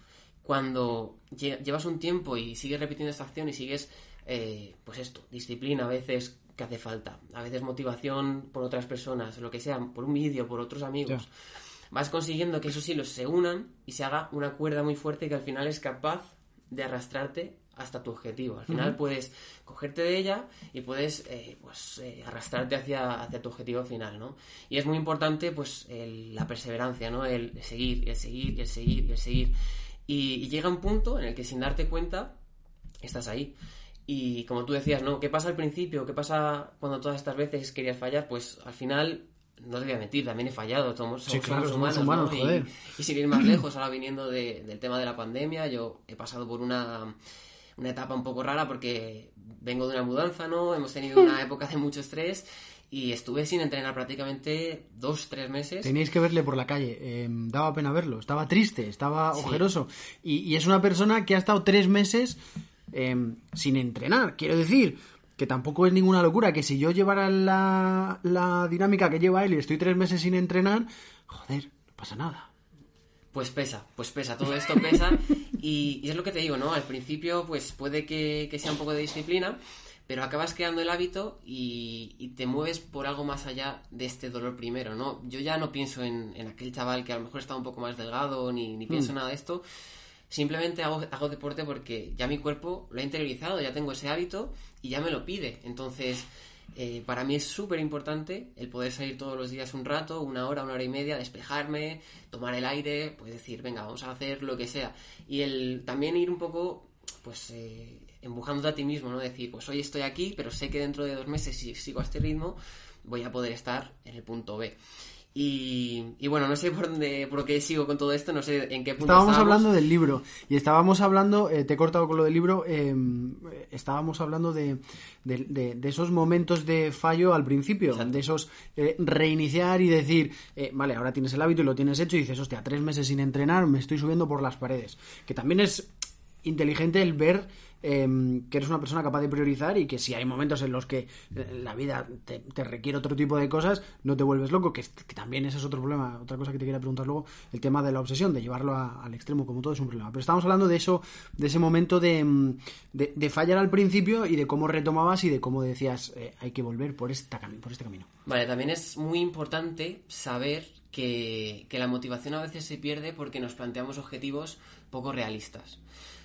cuando lle- llevas un tiempo y sigues repitiendo esta acción y sigues, eh, pues esto, disciplina a veces que hace falta, a veces motivación por otras personas, lo que sea, por un vídeo, por otros amigos, vas consiguiendo que esos hilos se unan y se haga una cuerda muy fuerte que al final es capaz de arrastrarte hasta tu objetivo. Al final puedes cogerte de ella y puedes eh, pues, eh, arrastrarte hacia, hacia tu objetivo final, ¿no? Y es muy importante pues el- la perseverancia, ¿no? El seguir, el seguir, el seguir, el seguir. Y, y llega un punto en el que sin darte cuenta estás ahí. Y como tú decías, ¿no? ¿Qué pasa al principio? ¿Qué pasa cuando todas estas veces querías fallar? Pues al final, no te voy a mentir, también he fallado. Somos, Sí, somos claro, somos humanos, ¿no? humanos, Y- joder. Y, sin ir más lejos, ahora viniendo de- del tema de la pandemia, yo he pasado por una, una etapa un poco rara porque vengo de una mudanza, ¿no? Hemos tenido una época de mucho estrés y estuve sin entrenar prácticamente dos, tres meses. Teníais que verle por la calle. eh, daba pena verlo. Estaba triste, estaba Sí. ojeroso. Y, y es una persona que ha estado tres meses eh, sin entrenar. Quiero decir que tampoco es ninguna locura. Que si yo llevara la, la dinámica que lleva él y estoy tres meses sin entrenar, joder, no pasa nada. Pues pesa, pues pesa, todo esto pesa y, y es lo que te digo, ¿no? Al principio pues puede que, que sea un poco de disciplina, pero acabas creando el hábito y, y te mueves por algo más allá de este dolor primero, ¿no? Yo ya no pienso en, en aquel chaval que a lo mejor está un poco más delgado ni, ni pienso nada de esto, simplemente hago, hago deporte porque ya mi cuerpo lo ha interiorizado, ya tengo ese hábito y ya me lo pide, entonces... eh, para mí es súper importante el poder salir todos los días un rato, una hora, una hora y media, despejarme, tomar el aire, pues decir, venga, vamos a hacer lo que sea. Y el también ir un poco, pues, eh, empujándote a ti mismo, ¿no? Decir, pues hoy estoy aquí, pero sé que dentro de dos meses, si sigo a este ritmo, voy a poder estar en el punto B. Y, y bueno, no sé por dónde, por qué sigo con todo esto, no sé en qué punto Estábamos estábamos. hablando del libro y estábamos hablando, eh, te he cortado con lo del libro, eh, estábamos hablando de, de- de- de esos momentos de fallo al principio, Exacto. de esos eh, reiniciar y decir, eh, vale, ahora tienes el hábito y lo tienes hecho y dices, hostia, tres meses sin entrenar, me estoy subiendo por las paredes. Que también es inteligente el ver eh, que eres una persona capaz de priorizar y que si hay momentos en los que eh, la vida te, requiere otro tipo de cosas, no te vuelves loco, que, también ese es otro problema. Otra cosa que te quería preguntar luego, el tema de la obsesión, de llevarlo al extremo, como todo es un problema. Pero estamos hablando de eso, de ese momento de, mm, de, fallar al principio y de cómo retomabas y de cómo decías, eh, hay que volver por, esta, por este camino. Vale, también es muy importante saber que, que la motivación a veces se pierde porque nos planteamos objetivos poco realistas.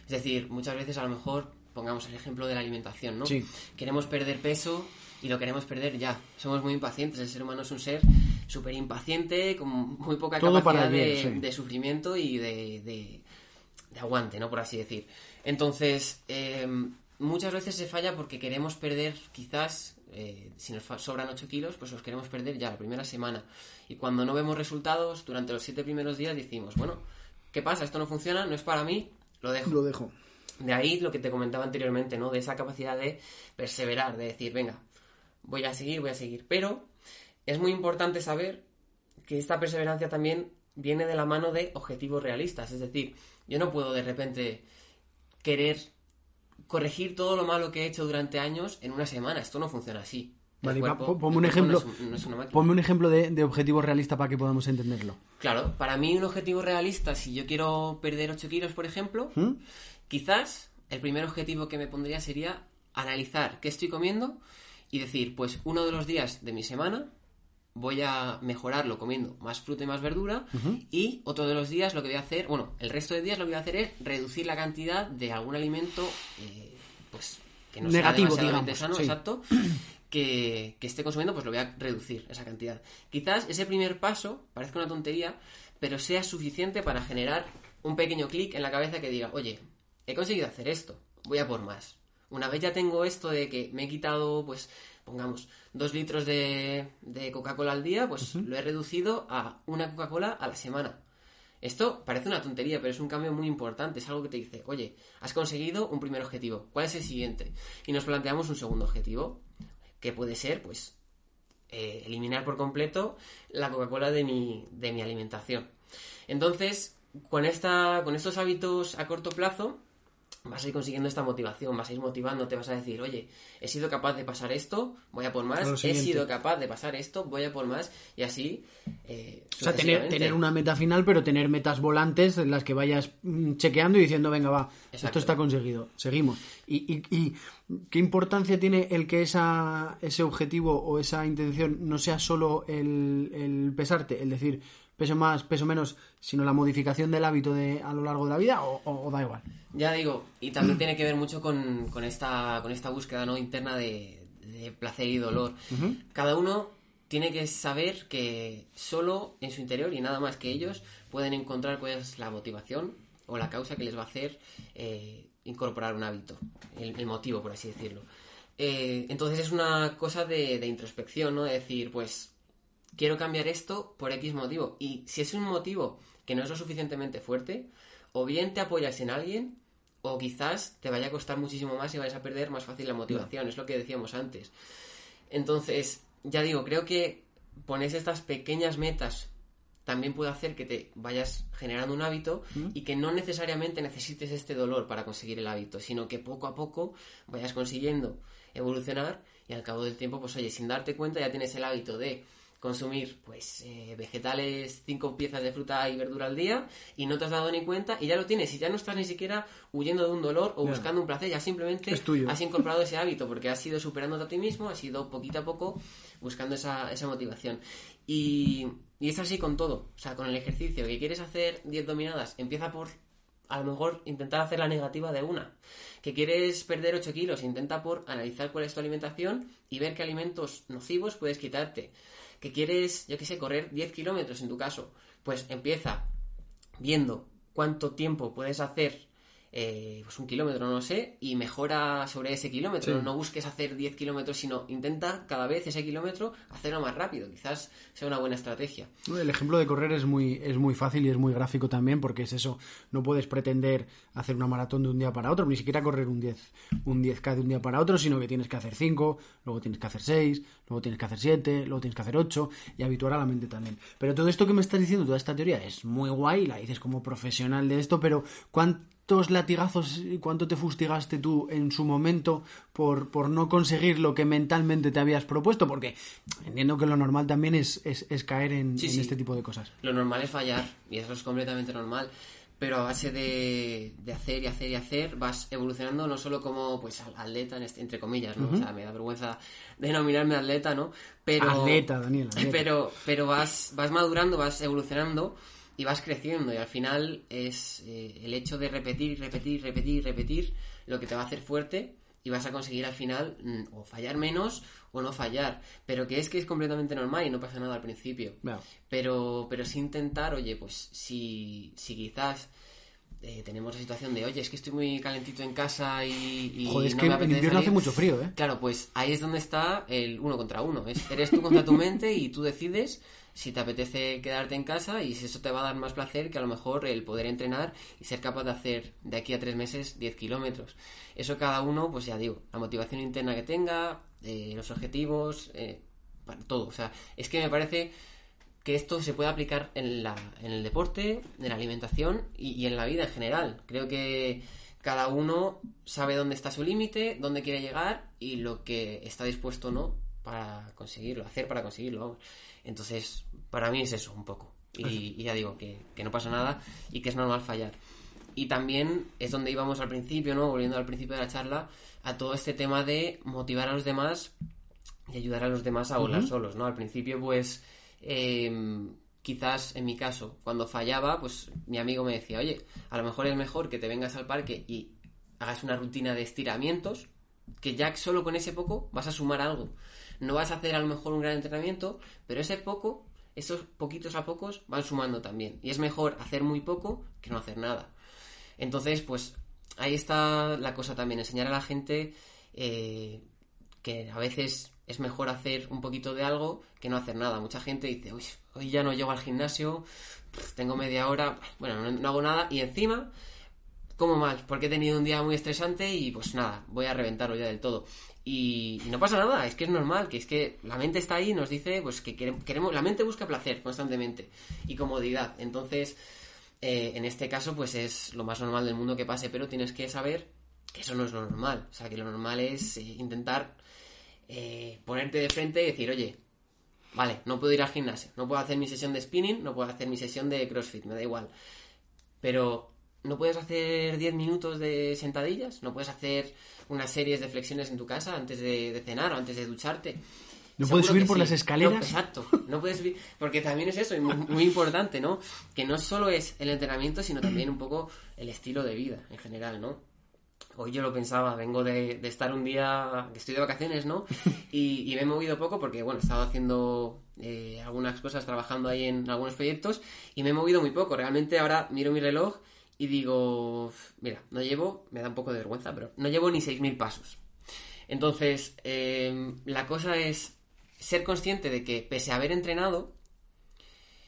Es decir, muchas veces a lo mejor, pongamos el ejemplo de la alimentación, ¿no? Sí. Queremos perder peso y lo queremos perder ya. Somos muy impacientes, el ser humano es un ser súper impaciente, con muy poca Todo capacidad bien, de, sí. de sufrimiento y de, de- de aguante, ¿no? Por así decir. Entonces, eh, muchas veces se falla porque queremos perder, quizás, eh, si nos sobran 8 kilos, pues los queremos perder ya la primera semana. Y cuando no vemos resultados, durante los 7 primeros días decimos, bueno, ¿qué pasa? Esto no funciona, no es para mí, lo dejo. Lo dejo. De ahí lo que te comentaba anteriormente, ¿no? De esa capacidad de perseverar, de decir, venga, voy a seguir, voy a seguir. Pero es muy importante saber que esta perseverancia también viene de la mano de objetivos realistas. Es decir, yo no puedo de repente querer corregir todo lo malo que he hecho durante años en una semana. Esto no funciona así. Vale, cuerpo- ponme un ejemplo, no es un- no es una máquina. ponme un ejemplo de, de objetivo realista para que podamos entenderlo. Claro, para mí un objetivo realista, si yo quiero perder 8 kilos, por ejemplo, ¿Mm? quizás el primer objetivo que me pondría sería analizar qué estoy comiendo y decir, pues uno de los días de mi semana voy a mejorarlo comiendo más fruta y más verdura. Y otro de los días lo que voy a hacer, bueno, el resto de días lo que voy a hacer es reducir la cantidad de algún alimento, eh, pues, que no Negativo, sea demasiadamente digamos, sano, sí. exacto. Que, que esté consumiendo, pues lo voy a reducir esa cantidad. Quizás ese primer paso parezca una tontería, pero sea suficiente para generar un pequeño clic en la cabeza que diga, oye, he conseguido hacer esto, voy a por más. Una vez ya tengo esto de que me he quitado, pues, pongamos, dos litros de, de Coca-Cola al día, pues lo he reducido a una Coca-Cola a la semana. Esto parece una tontería, pero es un cambio muy importante. Es algo que te dice, oye, has conseguido un primer objetivo. ¿Cuál es el siguiente? Y nos planteamos un segundo objetivo, que puede ser, pues, eh, eliminar por completo la Coca-Cola de mi, de mi alimentación. Entonces, con, esta, con estos hábitos a corto plazo, vas a ir consiguiendo esta motivación, vas a ir motivándote, vas a decir, oye, he sido capaz de pasar esto, voy a por más, A he sido capaz de pasar esto, voy a por más, y así. eh, O sea, tener, tener una meta final, pero tener metas volantes en las que vayas mm, chequeando y diciendo, venga, va, Exacto. esto está conseguido, seguimos. Y, y- y qué importancia tiene el que esa, ese objetivo o esa intención no sea solo el, el pesarte, el decir peso más, peso menos, sino la modificación del hábito de, a lo largo de la vida o, o- o da igual? Ya digo, y también tiene que ver mucho con, con esta, con esta búsqueda ¿no? Interna de, de placer y dolor. Cada uno tiene que saber que solo en su interior y nada más que ellos pueden encontrar cuál es la motivación o la causa que les va a hacer eh, incorporar un hábito, el, el motivo, por así decirlo. Eh, entonces es una cosa de, de introspección, ¿no? De decir, pues quiero cambiar esto por X motivo. Y si es un motivo que no es lo suficientemente fuerte, o bien te apoyas en alguien, o quizás te vaya a costar muchísimo más y vayas a perder más fácil la motivación. Es lo que decíamos antes. Entonces, ya digo, creo que pones estas pequeñas metas también puede hacer que te vayas generando un hábito y que no necesariamente necesites este dolor para conseguir el hábito, sino que poco a poco vayas consiguiendo evolucionar y al cabo del tiempo, pues oye, sin darte cuenta ya tienes el hábito de consumir pues eh, vegetales, cinco piezas de fruta y verdura al día y no te has dado ni cuenta y ya lo tienes y ya no estás ni siquiera huyendo de un dolor o buscando un placer, ya simplemente has incorporado ese hábito porque has ido superándote a ti mismo, has ido poquito a poco buscando esa, esa motivación. Y, y es así con todo, o sea, con el ejercicio, que quieres hacer 10 dominadas, empieza por a lo mejor intentar hacer la negativa de una. Que quieres perder 8 kilos, intenta por analizar cuál es tu alimentación y ver qué alimentos nocivos puedes quitarte. Que quieres, yo qué sé, correr 10 kilómetros en tu caso, pues empieza viendo cuánto tiempo puedes hacer eh, pues un kilómetro, no sé, y mejora sobre ese kilómetro. Sí. No busques hacer 10 kilómetros, sino intenta cada vez ese kilómetro hacerlo más rápido. Quizás sea una buena estrategia. El ejemplo de correr es muy, es muy fácil y es muy gráfico también porque es eso, no puedes pretender hacer una maratón de un día para otro, ni siquiera correr un 10, un 10K de un día para otro, sino que tienes que hacer 5, luego tienes que hacer 6, luego tienes que hacer 7, luego tienes que hacer 8 y habituar a la mente también. Pero todo esto que me estás diciendo, toda esta teoría es muy guay, la dices como profesional de esto, pero ¿cuántos latigazos y cuánto te fustigaste tú en su momento por, por no conseguir lo que mentalmente te habías propuesto? Porque entiendo que lo normal también es, es, es caer en, Sí, en sí. este tipo de cosas. Lo normal es fallar, y eso es completamente normal. Pero a base de, de hacer y hacer y hacer, vas evolucionando no solo como pues atleta, en este- entre comillas, ¿no? O sea, me da vergüenza denominarme atleta, ¿no? Pero, Atleta, Daniel, atleta. Pero, pero vas, vas madurando, vas evolucionando y vas creciendo. Y al final es eh, el hecho de repetir y repetir y repetir repetir lo que te va a hacer fuerte y vas a conseguir al final mm, o fallar menos o no fallar. Pero que es que es completamente normal y no pasa nada al principio. Pero, pero sí intentar, oye, pues si, si quizás eh, tenemos la situación de, oye, es que estoy muy calentito en casa y, y Joder, es no que me en invierno hace salir". mucho frío, ¿eh? Claro, pues ahí es donde está el uno contra uno. Es, eres tú contra tu mente y tú decides si te apetece quedarte en casa y si eso te va a dar más placer que a lo mejor el poder entrenar y ser capaz de hacer de aquí a tres meses 10 kilómetros. Eso cada uno, pues ya digo, la motivación interna que tenga, eh, los objetivos, eh, para todo. O sea, es que me parece que esto se puede aplicar en, la, en el deporte, en la alimentación y, y en la vida en general. Creo que cada uno sabe dónde está su límite, dónde quiere llegar y lo que está dispuesto o no para conseguirlo, hacer para conseguirlo. vamos. Entonces, para mí es eso un poco. Y, y ya digo que, que no pasa nada y que es normal fallar. Y también es donde íbamos al principio, ¿no? Volviendo al principio de la charla, a todo este tema de motivar a los demás y ayudar a los demás a volar solos, ¿no? Al principio, pues, eh, quizás en mi caso, cuando fallaba, pues mi amigo me decía, oye, a lo mejor es mejor que te vengas al parque y hagas una rutina de estiramientos, que ya solo con ese poco vas a sumar algo. No vas a hacer a lo mejor un gran entrenamiento, pero ese poco, esos poquitos a pocos van sumando también. Y es mejor hacer muy poco que no hacer nada. Entonces, pues ahí está la cosa también, enseñar a la gente eh, que a veces es mejor hacer un poquito de algo que no hacer nada. Mucha gente dice, uy, hoy ya no llego al gimnasio, tengo media hora, bueno, no, no hago nada y encima como mal, porque he tenido un día muy estresante y pues nada, voy a reventarlo ya del todo. Y, no pasa nada, es que es normal, que es que la mente está ahí y nos dice pues que quere- queremos, la mente busca placer constantemente y comodidad. Entonces, eh, en este caso, pues es lo más normal del mundo que pase, pero tienes que saber que eso no es lo normal. O sea, que lo normal es eh, intentar eh, ponerte de frente y decir, oye, vale, no puedo ir al gimnasio, no puedo hacer mi sesión de spinning, no puedo hacer mi sesión de CrossFit, me da igual. Pero no puedes hacer 10 minutos de sentadillas, no puedes hacer unas series de flexiones en tu casa antes de, de cenar o antes de ducharte. ¿No Seguro puedes subir por sí. las escaleras? No, exacto, no puedes subir, porque también es eso, muy, muy importante, ¿no? Que no solo es el entrenamiento, sino también un poco el estilo de vida en general, ¿no? Hoy yo lo pensaba, vengo de, de estar un día, que estoy de vacaciones, ¿no? Y, y me he movido poco porque, bueno, he estado haciendo eh, algunas cosas, trabajando ahí en algunos proyectos y me he movido muy poco. Realmente ahora miro mi reloj y digo, mira, no llevo, me da un poco de vergüenza, pero no llevo ni 6.000 pasos. Entonces, eh, la cosa es ser consciente de que pese a haber entrenado,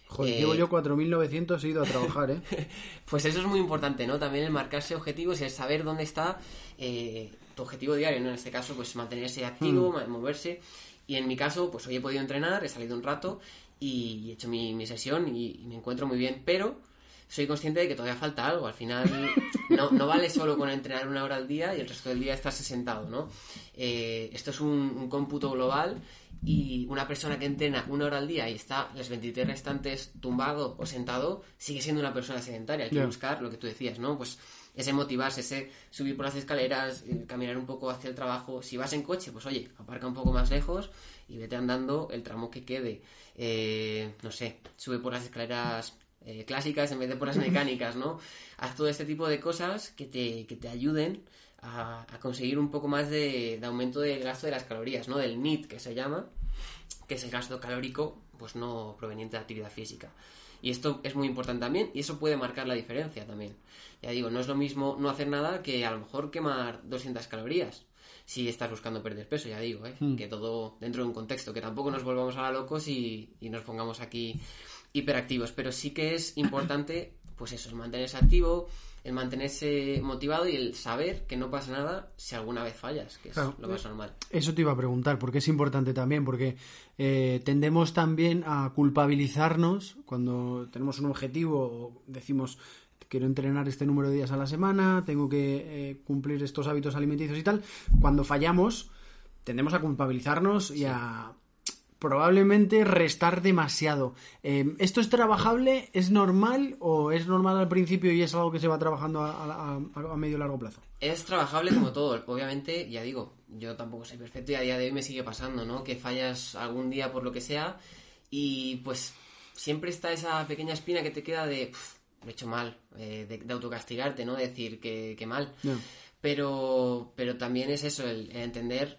Joder, Eh, llevo yo 4.900 he ido a trabajar, ¿eh? Pues eso es muy importante, ¿no? También el marcarse objetivos y el saber dónde está eh, tu objetivo diario, ¿no? En este caso, pues mantenerse activo, ma- moverse. Y en mi caso, pues hoy he podido entrenar, he salido un rato y he hecho mi, mi sesión y, y me encuentro muy bien, pero soy consciente de que todavía falta algo. Al final, no, no vale solo con entrenar una hora al día y el resto del día estarse sentado, ¿no? Eh, esto es un, un cómputo global y una persona que entrena una hora al día y está las 23 restantes tumbado o sentado, sigue siendo una persona sedentaria. Hay que buscar lo que tú decías, ¿no? Pues ese motivarse, ese subir por las escaleras, eh, caminar un poco hacia el trabajo. Si vas en coche, pues oye, aparca un poco más lejos y vete andando el tramo que quede. Eh, no sé, sube por las escaleras eh, clásicas en vez de por las mecánicas, ¿no? Haz todo este tipo de cosas que te, que te ayuden a, a conseguir un poco más de, de aumento del gasto de las calorías, ¿no? Del NEAT que se llama, que es el gasto calórico, pues no proveniente de actividad física. Y esto es muy importante también, y eso puede marcar la diferencia también. Ya digo, no es lo mismo no hacer nada que a lo mejor quemar 200 calorías. Si estás buscando perder peso, ya digo, ¿eh? que todo dentro de un contexto, que tampoco nos volvamos a locos y, y nos pongamos aquí hiperactivos. Pero sí que es importante, pues eso, el mantenerse activo, el mantenerse motivado y el saber que no pasa nada si alguna vez fallas, que es Claro. lo más normal. Eso te iba a preguntar, porque es importante también, porque eh, tendemos también a culpabilizarnos cuando tenemos un objetivo o decimos quiero entrenar este número de días a la semana, tengo que eh, cumplir estos hábitos alimenticios y tal. Cuando fallamos, tendemos a culpabilizarnos y a probablemente restar demasiado. Eh, ¿Esto es trabajable? ¿Es normal o es normal al principio y es algo que se va trabajando a, a- a- a medio y largo plazo? Es trabajable como todo. Obviamente, ya digo, yo tampoco soy perfecto y a día de hoy me sigue pasando, ¿no? Que fallas algún día por lo que sea y pues siempre está esa pequeña espina que te queda de, "Pf, lo he hecho mal, eh, de, de autocastigarte, ¿no? Decir que, que mal. Pero, pero también es eso, el, el entender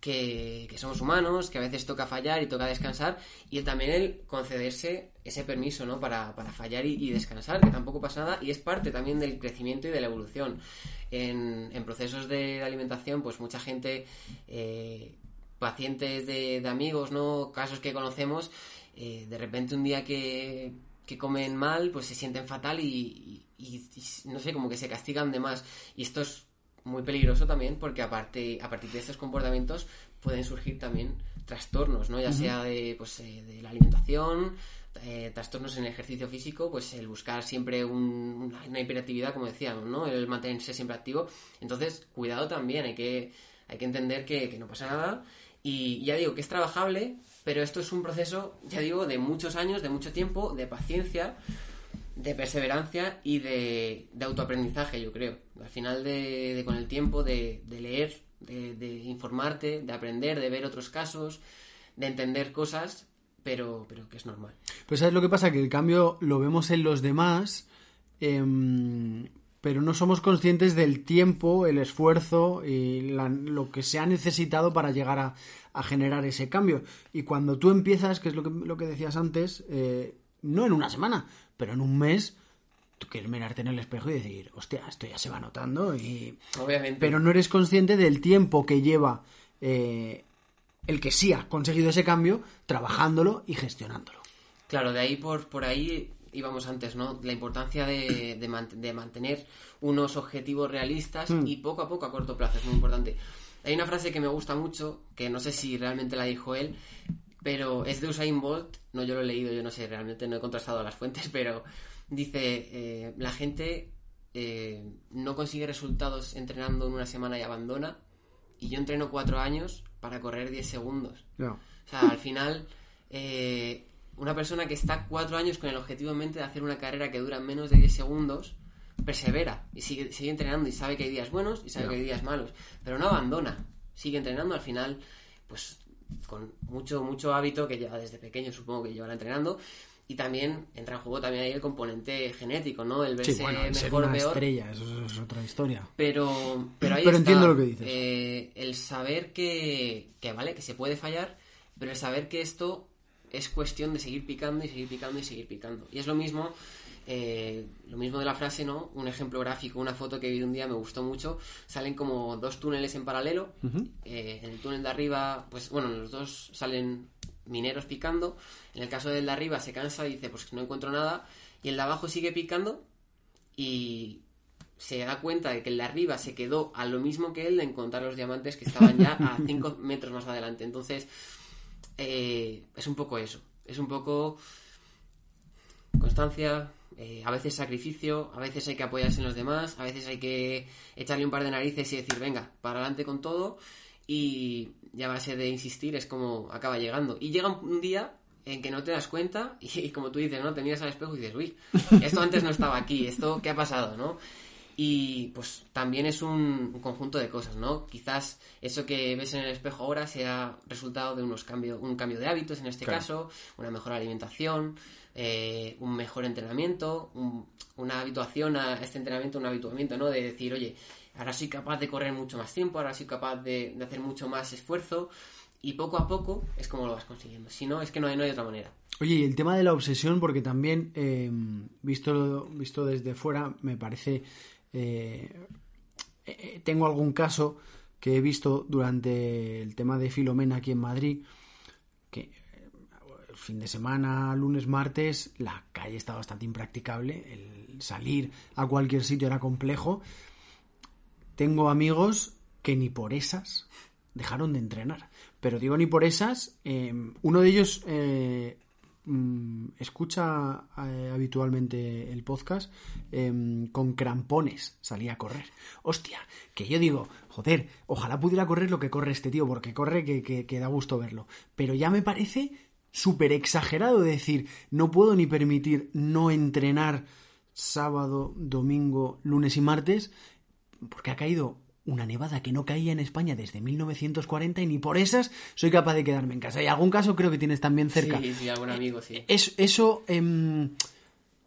que, somos humanos, que a veces toca fallar y toca descansar, y también el concederse ese permiso, ¿no? Para, para fallar y, descansar, que tampoco pasa nada, y es parte también del crecimiento y de la evolución. En, procesos de, alimentación, pues mucha gente, eh, pacientes de, amigos, ¿no? Casos que conocemos, eh, de repente un día que, que comen mal, pues se sienten fatal y, y- no sé, como que se castigan de más. Y esto es muy peligroso también porque aparte, a partir de estos comportamientos pueden surgir también trastornos, ¿no? Ya sea de, pues, eh, de la alimentación, eh, trastornos en el ejercicio físico, pues el buscar siempre un- una, una hiperactividad, como decíamos, ¿no? El mantenerse siempre activo. Entonces, cuidado también, hay que, hay que entender que, que no pasa nada. Y ya digo que es trabajable, pero esto es un proceso, ya digo, de muchos años, de mucho tiempo, de paciencia, de perseverancia y de, autoaprendizaje, yo creo. Al final de, con el tiempo, de, leer de, de informarte, de aprender, de ver otros casos, de entender cosas, pero, pero que es normal. Pues ¿sabes lo que pasa? Que el cambio lo vemos en los demás, em, pero no somos conscientes del tiempo, el esfuerzo y la- lo que se ha necesitado para llegar a, a generar ese cambio. Y cuando tú empiezas, que es lo que, lo que decías antes, eh, no en una semana, pero en un mes, tú quieres mirarte en el espejo y decir, hostia, esto ya se va notando y... Obviamente. Pero no eres consciente del tiempo que lleva eh, el que sí ha conseguido ese cambio, trabajándolo y gestionándolo. Claro, de ahí por, por ahí íbamos antes, ¿no? La importancia de, de, mant- de mantener unos objetivos realistas Hmm. y poco a poco a corto plazo, es muy importante. Hay una frase que me gusta mucho, que no sé si realmente la dijo él, pero es de Usain Bolt, no yo lo he leído, yo no sé, realmente no he contrastado las fuentes, pero dice, eh, la gente eh, no consigue resultados entrenando en una semana y abandona, y yo entreno cuatro años para correr 10 segundos. O sea, al final, eh, una persona que está cuatro años con el objetivo en mente de hacer una carrera que dura menos de 10 segundos, persevera y sigue, sigue entrenando y sabe que hay días buenos y sabe que hay días malos, pero no abandona, sigue entrenando al final, pues con mucho, mucho hábito que lleva desde pequeño, supongo que llevará entrenando. Y también entra en juego también ahí el componente genético, ¿no? El verse Sí, bueno, el ser mejor o peor. estrella, eso es otra historia. Pero, pero ahí Pero está, entiendo lo que dices. eh, el saber que, que, vale, que se puede fallar, pero el saber que esto es cuestión de seguir picando y seguir picando y seguir picando. Y es lo mismo, eh, lo mismo de la frase, ¿no? Un ejemplo gráfico, una foto que vi un día me gustó mucho. Salen como dos túneles en paralelo. Eh, en el túnel de arriba, pues bueno, en los dos salen mineros picando. En el caso del de arriba se cansa y dice, pues no encuentro nada. Y el de abajo sigue picando y se da cuenta de que el de arriba se quedó a lo mismo que él de encontrar los diamantes que estaban ya a 5 metros más adelante. Entonces, eh, es un poco eso. Es un poco constancia, eh, a veces sacrificio, a veces hay que apoyarse en los demás, a veces hay que echarle un par de narices y decir, venga, para adelante con todo. Y ya a base de insistir es como acaba llegando. Y llega un día en que no te das cuenta y, como tú dices, ¿no? Te miras al espejo y dices, uy, esto antes no estaba aquí, esto qué ha pasado, ¿no? Y pues también es un, un conjunto de cosas, ¿no? Quizás eso que ves en el espejo ahora sea resultado de unos cambios, un cambio de hábitos en este Claro. caso, una mejor alimentación, eh, un mejor entrenamiento, un- una habituación a este entrenamiento, un habituamiento, ¿no? De decir, oye, ahora soy capaz de correr mucho más tiempo, ahora soy capaz de, hacer mucho más esfuerzo y poco a poco es como lo vas consiguiendo. Si no, es que no hay, no hay otra manera. Oye, y el tema de la obsesión, porque también, eh, visto, visto desde fuera, me parece... eh, tengo algún caso que he visto durante el tema de Filomena aquí en Madrid, que fin de semana, lunes, martes, la calle estaba bastante impracticable, el salir a cualquier sitio era complejo. Tengo amigos que ni por esas dejaron de entrenar. Pero digo ni por esas, eh, uno de ellos eh, mm, escucha eh, habitualmente el podcast eh, con crampones, salía a correr. Hostia, que yo digo, joder, ojalá pudiera correr lo que corre este tío, porque corre que- que da gusto verlo. Pero ya me parece súper exagerado decir, no puedo ni permitir no entrenar sábado, domingo, lunes y martes, porque ha caído una nevada que no caía en España desde 1940 y ni por esas soy capaz de quedarme en casa. Y algún caso creo que tienes también cerca. Sí, sí, algún amigo, sí. Es, eso, em,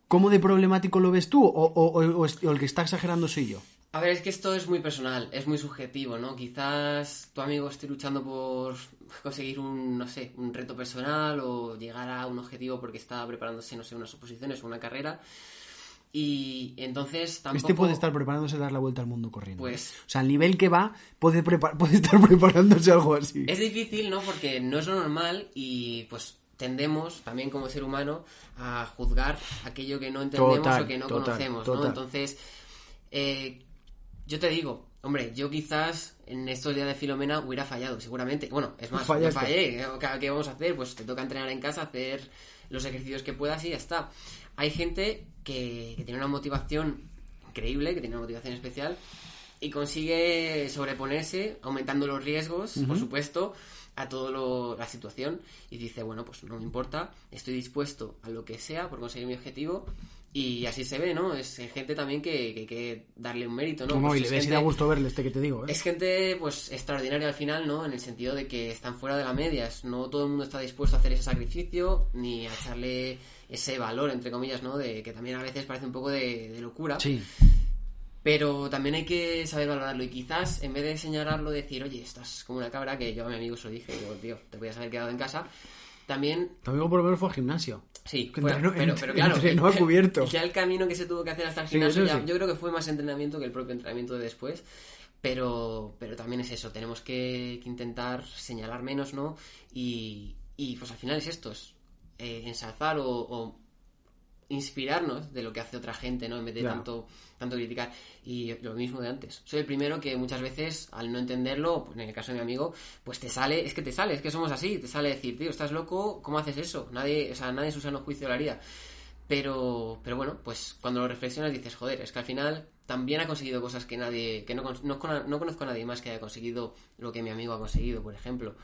¿cómo de problemático lo ves tú? ¿O, o el que está exagerando soy yo? A ver, es que esto es muy personal, es muy subjetivo, ¿no? Quizás tu amigo esté luchando por conseguir un, no sé, un reto personal o llegar a un objetivo porque está preparándose, no sé, unas oposiciones o una carrera. Y entonces tampoco... Este puede estar preparándose a dar la vuelta al mundo corriendo. Pues- O sea, al nivel que va, puede, puede estar preparándose algo así. Es difícil, ¿no? Porque no es lo normal y pues tendemos también como ser humano a juzgar aquello que no entendemos Total, o que no total, conocemos, ¿no? total. Entonces, eh, yo te digo, hombre, yo quizás en estos días de Filomena hubiera fallado, seguramente. Bueno, es más, Fallaste. fallé. ¿Qué, vamos a hacer? Pues te toca entrenar en casa, hacer los ejercicios que puedas y ya está. Hay gente que, que tiene una motivación increíble, que tiene una motivación especial y consigue sobreponerse, aumentando los riesgos, por supuesto, a toda la situación y dice, bueno, pues no me importa, estoy dispuesto a lo que sea por conseguir mi objetivo Y así se ve, ¿no? Es gente también que, hay que darle un mérito, ¿no? No, Pues y le es ves y gente- da gusto verle este que te digo, ¿eh? es gente, pues, extraordinaria al final, ¿no? En el sentido de que están fuera de la media. No todo el mundo está dispuesto a hacer ese sacrificio ni a echarle ese valor, entre comillas, ¿no? De que también a veces parece un poco de, de locura. Sí. Pero también hay que saber valorarlo. Y quizás, en vez de señalarlo, decir, oye, estás como una cabra, que yo a mi amigo se lo dije, digo, tío, te podías haber quedado en casa. También amigo por lo menos fue al gimnasio. Sí, fue- entrenó- pero, claro, entrenó a cubierto. Ya el camino que se tuvo que hacer hasta el gimnasio, ya- sí. yo creo que fue más entrenamiento que el propio entrenamiento de después. Pero, pero también es eso, tenemos que, que intentar señalar menos, ¿no? Y, y pues al final es esto, es eh, ensalzar o, o inspirarnos de lo que hace otra gente, ¿no? En vez de tanto, tanto criticar. Y lo mismo de antes. Soy el primero que muchas veces, al no entenderlo, pues en el caso de mi amigo, pues te sale, es que te sale, es que somos así, te sale decir, tío, estás loco, ¿cómo haces eso? Nadie, o sea, nadie en su sano juicio lo haría. Pero, pero bueno, pues cuando lo reflexionas dices, joder, es que al final también ha conseguido cosas que nadie, que no, no, no conozco a nadie más que haya conseguido lo que mi amigo ha conseguido, por ejemplo,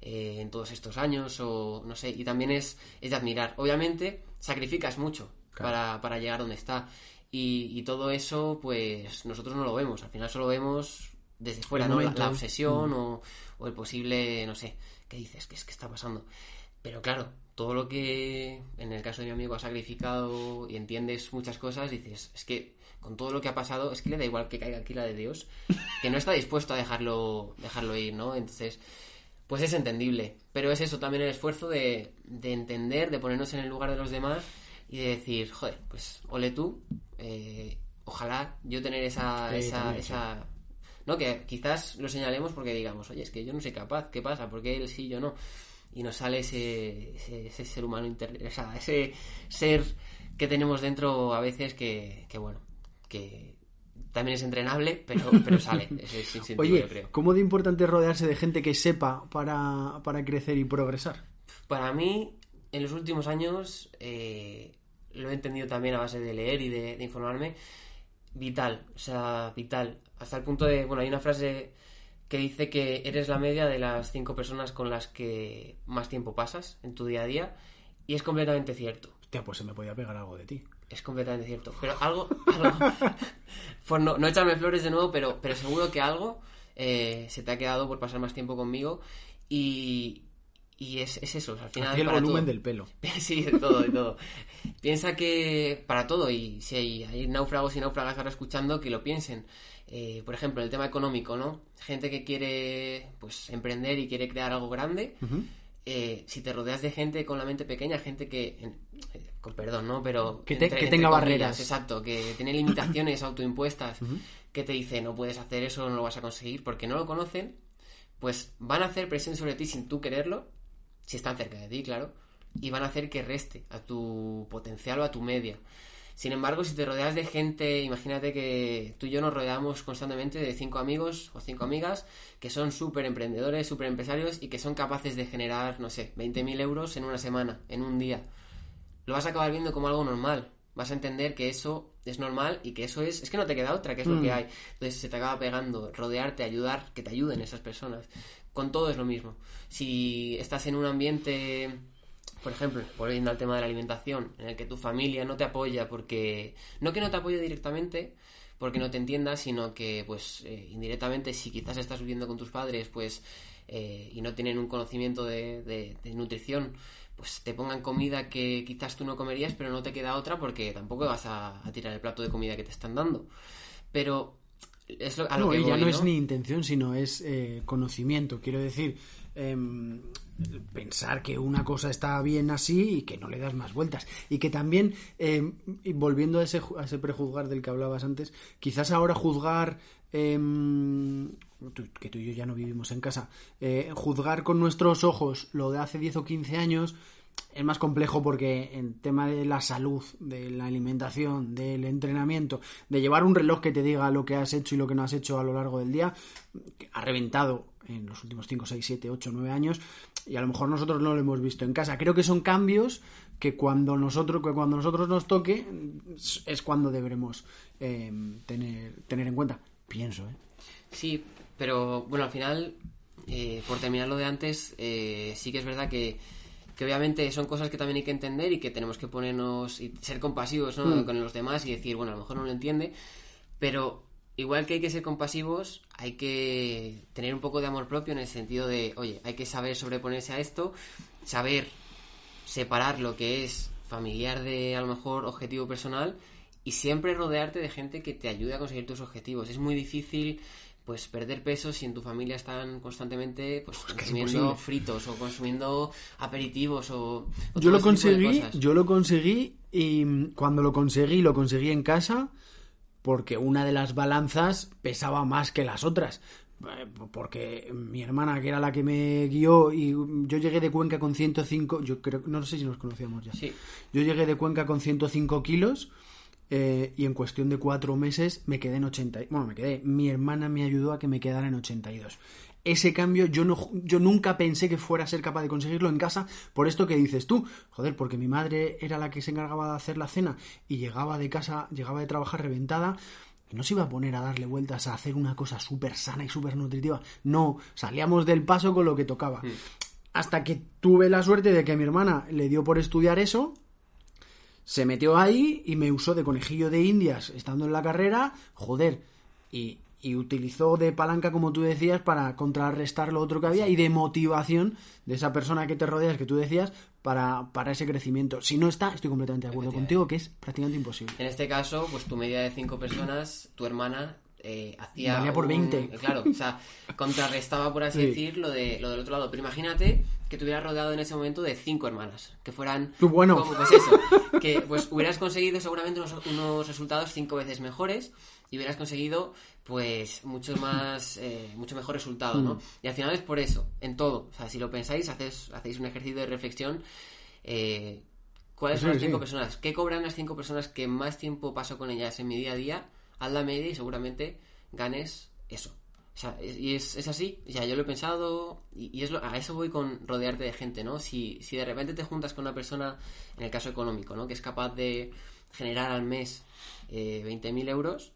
eh, en todos estos años, o no sé, y también es, es de admirar. Obviamente, sacrificas mucho Claro. para, para llegar donde está. Y, y todo eso, pues nosotros no lo vemos, al final solo vemos desde fuera, ¿no? La, la obsesión o, o el posible, no sé, ¿qué dices? ¿Qué es que está pasando? Pero claro, todo lo que en el caso de mi amigo ha sacrificado y entiendes muchas cosas, dices, es que con todo lo que ha pasado, es que le da igual que caiga aquí la de Dios, que no está dispuesto a dejarlo, dejarlo ir, ¿no? Entonces, pues es entendible. Pero es eso también el esfuerzo de, de entender, de ponernos en el lugar de los demás y de decir, joder, pues ole tú, eh, ojalá yo tener esa, Sí, esa, esa no, que quizás lo señalemos porque digamos, oye, es que yo no soy capaz, ¿qué pasa? ¿Por qué él sí, yo no? Y nos sale ese, ese, ese ser humano, inter- o sea, ese ser que tenemos dentro a veces que, que bueno, que también es entrenable, pero, pero sale, es instintivo, Oye, yo creo. ¿cómo de importante rodearse de gente que sepa para, para crecer y progresar? Para mí, en los últimos años, eh, lo he entendido también a base de leer y de, de informarme, vital, o sea, vital. Hasta el punto de, bueno, hay una frase que dice que eres la media de las cinco personas con las que más tiempo pasas en tu día a día, y es completamente cierto. Hostia, pues se me podía pegar algo de ti. Es completamente cierto. Pero algo, algo pues no, no echarme flores de nuevo, pero, pero seguro que algo eh, se te ha quedado por pasar más tiempo conmigo y, y es, es eso. Al final, el para volumen todo. del pelo. Sí, de todo, de todo. Piensa que para todo, y si hay, hay náufragos y náufragas ahora escuchando, que lo piensen. Eh, por ejemplo, el tema económico, ¿no? Gente que quiere pues emprender y quiere crear algo grande. Ujú. Eh, si te rodeas de gente con la mente pequeña, gente que, eh, con perdón, ¿no? Pero Que te- que tenga comillas, barreras. Exacto, que tiene limitaciones autoimpuestas, que te dice no puedes hacer eso, no lo vas a conseguir, porque no lo conocen, pues van a hacer presión sobre ti sin tú quererlo, si están cerca de ti, claro, y van a hacer que reste a tu potencial o a tu media. Sin embargo, si te rodeas de gente, imagínate que tú y yo nos rodeamos constantemente de cinco amigos o cinco amigas que son súper emprendedores, súper empresarios y que son capaces de generar, no sé, 20.000 euros en una semana, en un día. Lo vas a acabar viendo como algo normal. Vas a entender que eso es normal y que eso es... Es que no te queda otra, que es lo Mm. que hay. Entonces se te acaba pegando, rodearte, ayudar, que te ayuden esas personas. Con todo es lo mismo. Si estás en un ambiente por ejemplo, volviendo al tema de la alimentación, en el que tu familia no te apoya porque, no que no te apoye directamente porque no te entienda, sino que pues eh, indirectamente si quizás estás viviendo con tus padres pues eh, y no tienen un conocimiento de, de- de nutrición, pues te pongan comida que quizás tú no comerías pero no te queda otra porque tampoco vas a, a tirar el plato de comida que te están dando. Pero es lo, a lo no, que y ya voy, no, es ni intención, sino es eh, conocimiento. Quiero decir, em, pensar que una cosa está bien así y que no le das más vueltas. Y que también, em, y volviendo a ese, a ese prejuzgar del que hablabas antes, quizás ahora juzgar... em, que tú y yo ya no vivimos en casa, eh, juzgar con nuestros ojos lo de hace 10 o 15 años es más complejo porque en tema de la salud, de la alimentación, del entrenamiento, de llevar un reloj que te diga lo que has hecho y lo que no has hecho a lo largo del día, que ha reventado en los últimos 5, 6, 7, 8, 9 años y a lo mejor nosotros no lo hemos visto en casa. Creo que son cambios que cuando nosotros, que cuando nosotros nos toque es- cuando deberemos eh, tener, tener en cuenta. Pienso, ¿eh? Sí, pero bueno, al final, eh, por terminar lo de antes, eh, sí que es verdad que, que obviamente son cosas que también hay que entender y que tenemos que ponernos y ser compasivos ¿no? Mm. con los demás y decir, bueno, a lo mejor no lo entiende, pero igual que hay que ser compasivos, hay que tener un poco de amor propio en el sentido de, oye, hay que saber sobreponerse a esto, saber separar lo que es familiar de a lo mejor objetivo personal y siempre rodearte de gente que te ayude a conseguir tus objetivos. Es muy difícil pues perder peso si en tu familia están constantemente pues consumiendo fritos o consumiendo aperitivos o, o Yo lo conseguí, yo lo conseguí y cuando lo conseguí, lo conseguí en casa porque una de las balanzas pesaba más que las otras. Eh, Porque mi hermana, que era la que me guió, y yo llegué de Cuenca con 105, yo creo, no sé si nos conocíamos ya. Sí. Yo llegué de Cuenca con 105 kilos eh, y en cuestión de cuatro meses me quedé en 80. y- Bueno, me quedé. Mi hermana me ayudó a que me quedara en 82. Ese cambio yo, no, yo nunca pensé que fuera a ser capaz de conseguirlo en casa por esto que dices tú. Joder, porque mi madre era la que se encargaba de hacer la cena y llegaba de casa, llegaba de trabajar reventada. No se iba a poner a darle vueltas a hacer una cosa súper sana y súper nutritiva. No, salíamos del paso con lo que tocaba. Hasta que tuve la suerte de que mi hermana le dio por estudiar eso, se metió ahí y me usó de conejillo de indias estando en la carrera, joder, y, y utilizó de palanca, como tú decías, para contrarrestar lo otro que había y de motivación de esa persona que te rodeas, que tú decías, para, para ese crecimiento. Si no está, estoy completamente de acuerdo contigo, que es prácticamente imposible. En este caso, pues tu media de cinco personas, tu hermana eh, hacía. Valía por un- 20. Claro, o sea, contrarrestaba, por así Sí. decir, lo, de, lo del otro lado. Pero imagínate que te hubieras rodeado en ese momento de cinco hermanas, que fueran. Tú, bueno. como, pues eso, que pues hubieras conseguido seguramente unos, unos resultados cinco veces mejores y hubieras conseguido pues mucho más eh, mucho mejor resultado ¿no? Mm. y al final es por eso en todo o sea si lo pensáis haces, hacéis un ejercicio de reflexión eh, ¿Cuáles son las cinco sí. personas? ¿Qué cobran las cinco personas que más tiempo paso con ellas en mi día a día? Haz la media y seguramente ganes eso. O sea, es- y es, es así. Sea, yo lo he pensado y, y es lo- a eso voy con rodearte de gente, ¿no? Si, si de repente te juntas con una persona, en el caso económico, ¿no? Que es capaz de generar al mes eh, 20.000 euros,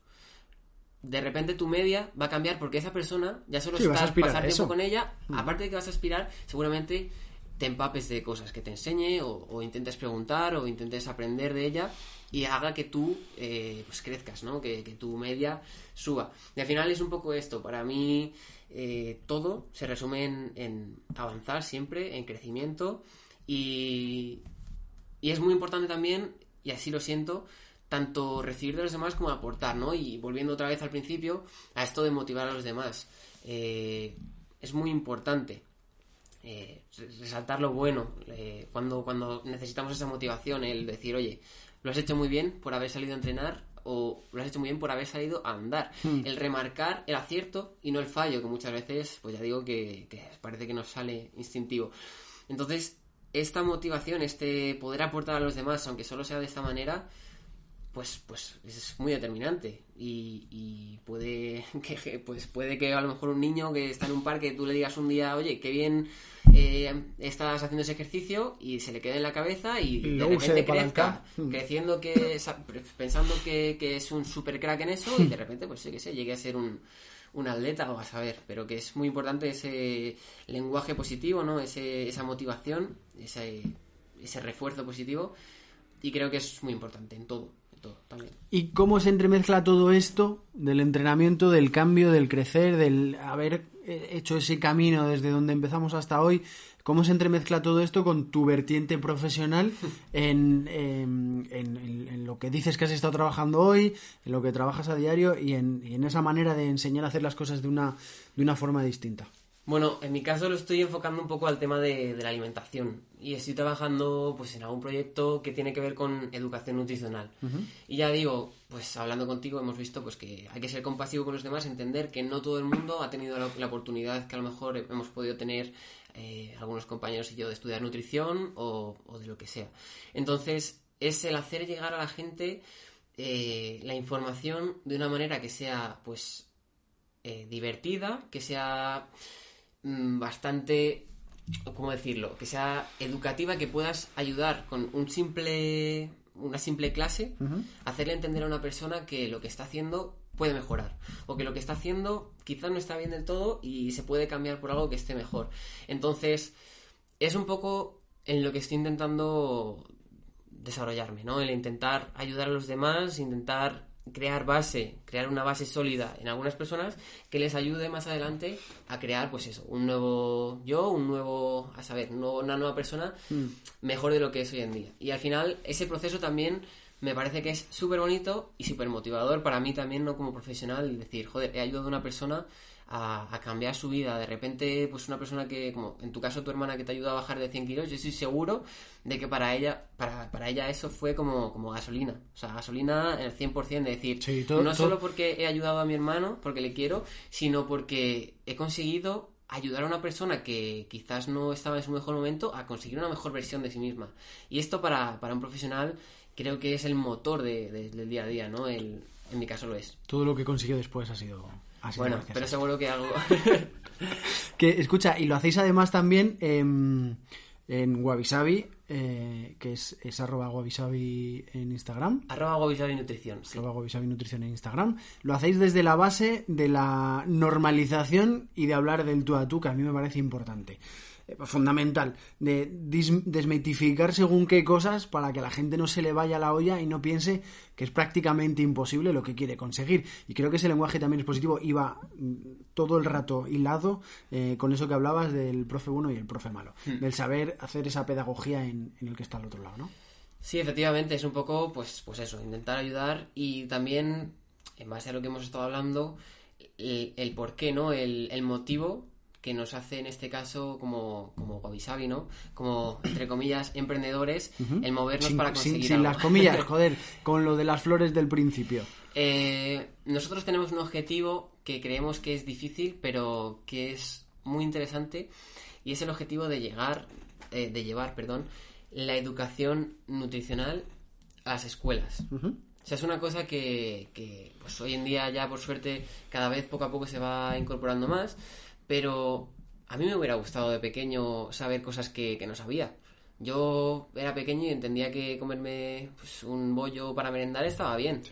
de repente tu media va a cambiar porque esa persona ya solo Sí, a aspirar pasar tiempo con ella, aparte de que vas a aspirar, seguramente te empapes de cosas que te enseñe o, o intentes preguntar o intentes aprender de ella y haga que tú eh, pues crezcas, ¿no? Que, que tu media suba. Y al final es un poco esto. Para mí eh, todo se resume en, avanzar siempre, en crecimiento y, y es muy importante también, y así lo siento, tanto recibir de los demás como aportar, ¿no? Y volviendo otra vez al principio, a esto de motivar a los demás. Eh, es muy importante eh, resaltar lo bueno cuando, cuando necesitamos esa motivación, el decir, oye, lo has hecho muy bien por haber salido a entrenar o lo has hecho muy bien por haber salido a andar. El remarcar el acierto y no el fallo, que muchas veces, pues ya digo que, que parece que nos sale instintivo. Entonces, esta motivación, este poder aportar a los demás, aunque solo sea de esta manera, pues, pues es muy determinante y, y puede que pues puede que a lo mejor un niño que está en un parque tú le digas un día oye qué bien eh, estás haciendo ese ejercicio y se le quede en la cabeza y, Y de repente crezca. Mm. creciendo que sa- pensando que, que es un super crack en eso y de repente pues sé que sé llegue a ser un un atleta o a saber, pero que es muy importante ese lenguaje positivo, ¿no? Ese, esa motivación, ese, ese refuerzo positivo y creo que es muy importante en todo, en todo también. ¿Y cómo se entremezcla todo esto del entrenamiento, del cambio, del crecer, del haber hecho ese camino desde donde empezamos hasta hoy? ¿Cómo se entremezcla todo esto con tu vertiente profesional en, en- en- en- en lo que dices que has estado trabajando hoy, en lo que trabajas a diario y en, y esa manera de enseñar a hacer las cosas de una, de una forma distinta? Bueno, en mi caso lo estoy enfocando un poco al tema de, de la alimentación y estoy trabajando pues en algún proyecto que tiene que ver con educación nutricional. Y ya digo, pues hablando contigo hemos visto pues que hay que ser compasivo con los demás, entender que no todo el mundo ha tenido la, la oportunidad que a lo mejor hemos podido tener eh, algunos compañeros y yo de estudiar nutrición o, o de lo que sea. Entonces es el hacer llegar a la gente eh, la información de una manera que sea pues eh, divertida, que sea mm, bastante, ¿cómo decirlo? Que sea educativa, que puedas ayudar con un simple, una simple clase, hacerle entender a una persona que lo que está haciendo puede mejorar o que lo que está haciendo quizás no está bien del todo y se puede cambiar por algo que esté mejor. Entonces, es un poco en lo que estoy intentando desarrollarme, ¿no? El intentar ayudar a los demás, intentar crear base, crear una base sólida en algunas personas que les ayude más adelante a crear, pues eso, un nuevo yo, un nuevo, a saber, una nueva persona mejor de lo que es hoy en día. Y al final, ese proceso también me parece que es súper bonito y súper motivador para mí también, no como profesional, decir, joder, he ayudado a una persona a, a cambiar su vida. De repente, pues una persona que, como en tu caso tu hermana que te ayudó a bajar de 100 kilos, yo estoy seguro de que para ella, para, para ella eso fue como, como gasolina. O sea, gasolina en el 100%, de decir, Sí, todo- no todo- solo porque he ayudado a mi hermano, porque le quiero, sino porque he conseguido ayudar a una persona que quizás no estaba en su mejor momento a conseguir una mejor versión de sí misma. Y esto para, para un profesional creo que es el motor de- de- del día a día, ¿no? El- en mi caso lo es. Todo lo que consiguió después ha sido... sido Bueno, pero seguro que algo... Que, escucha, y lo hacéis además también em, en Wabisabi, eh, que es, es arroba Wabisabi en Instagram. Arroba Gobisabi Nutrición, sí. arroba Wabisabi Nutrición en Instagram. Lo hacéis desde la base de la normalización y de hablar del tú a tú, que a mí me parece importante. Eh, Fundamental, de desmitificar según qué cosas para que la gente no se le vaya la olla y no piense que es prácticamente imposible lo que quiere conseguir. Y creo que ese lenguaje también es positivo y va mm, todo el rato hilado eh, con eso que hablabas del profe bueno y el profe malo. Del saber hacer esa pedagogía en, en el que está al otro lado, ¿no? Sí, efectivamente, es un poco, pues, pues eso, intentar ayudar y también, en base a lo que hemos estado hablando, el, el por qué, ¿no? El, el motivo que nos hace en este caso como, como Wabi-Sabi, ¿no? Como, entre comillas, emprendedores, el movernos Sin, para sin- conseguir sin algo. las comillas, joder, con lo de las flores del principio. Eh, nosotros tenemos un objetivo que creemos que es difícil, pero que es muy interesante, y es el objetivo de llegar, eh, de llevar, perdón, la educación nutricional a las escuelas. O sea, es una cosa que, que, pues hoy en día ya por suerte cada vez poco a poco se va incorporando más, pero a mí me hubiera gustado de pequeño saber cosas que, que no sabía. Yo era pequeño y entendía que comerme pues, un bollo para merendar estaba bien.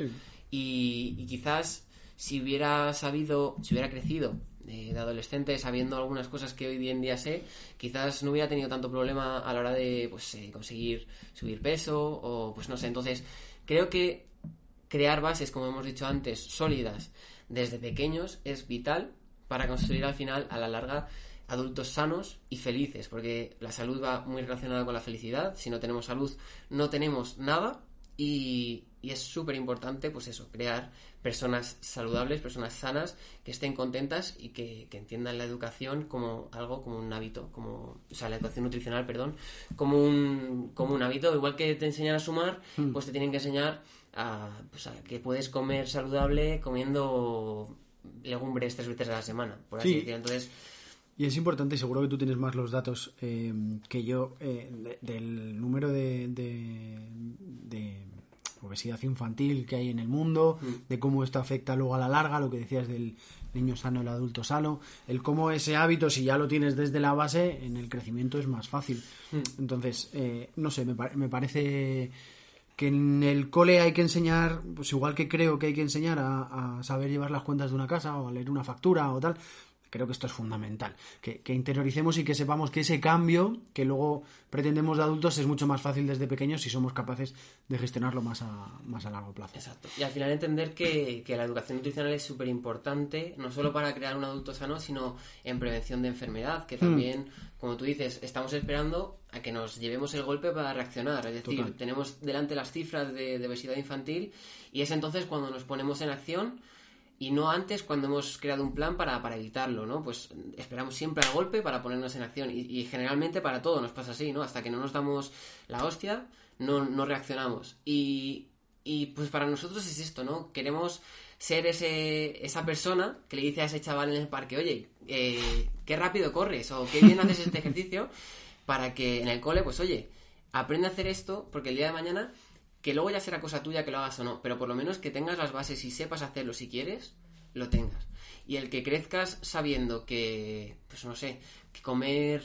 Y, y quizás si hubiera sabido, si hubiera crecido eh, de adolescente sabiendo algunas cosas que hoy en día sé, quizás no hubiera tenido tanto problema a la hora de pues, eh, conseguir subir peso o pues no sé. Entonces, creo que crear bases, como hemos dicho antes, sólidas desde pequeños es vital para construir al final, a la larga, adultos sanos y felices, porque la salud va muy relacionada con la felicidad. Si no tenemos salud, no tenemos nada y, y es súper importante, pues eso, crear personas saludables, personas sanas, que estén contentas y que, que entiendan la educación como algo, como un hábito, como, o sea, la educación nutricional, perdón, como un, como un hábito. Igual que te enseñan a sumar, pues te tienen que enseñar a, pues a que puedes comer saludable comiendo legumbres tres veces a la semana, por así Sí. decirlo. Entonces, Y es importante, seguro que tú tienes más los datos eh, que yo, eh, de- del número de, de- de obesidad infantil que hay en el mundo, de cómo esto afecta luego a la larga, lo que decías del niño sano, el adulto sano, el cómo ese hábito, si ya lo tienes desde la base, en el crecimiento es más fácil. Entonces, eh, no sé, me, me parece que en el cole hay que enseñar, pues igual que creo que hay que enseñar a, a saber llevar las cuentas de una casa o a leer una factura o tal, creo que esto es fundamental. Que, que interioricemos y que sepamos que ese cambio que luego pretendemos de adultos es mucho más fácil desde pequeños si somos capaces de gestionarlo más a, más a largo plazo. Exacto. Y al final entender que, que la educación nutricional es súper importante, no solo para crear un adulto sano, sino en prevención de enfermedad, que también, como tú dices, estamos esperando a que nos llevemos el golpe para reaccionar. Es decir, Total. tenemos delante las cifras de, de obesidad infantil y es entonces cuando nos ponemos en acción y no antes cuando hemos creado un plan para, para evitarlo, ¿no? Pues esperamos siempre al golpe para ponernos en acción y, y generalmente para todo nos pasa así, ¿no? Hasta que no nos damos la hostia, no, no reaccionamos. Y, y pues para nosotros es esto, ¿no? Queremos ser ese, esa persona que le dice a ese chaval en el parque, oye, eh, qué rápido corres o qué bien haces este ejercicio, para que en el cole, pues oye, aprende a hacer esto porque el día de mañana, que luego ya será cosa tuya que lo hagas o no, pero por lo menos que tengas las bases y sepas hacerlo si quieres, lo tengas. Y el que crezcas sabiendo que, pues no sé, que comer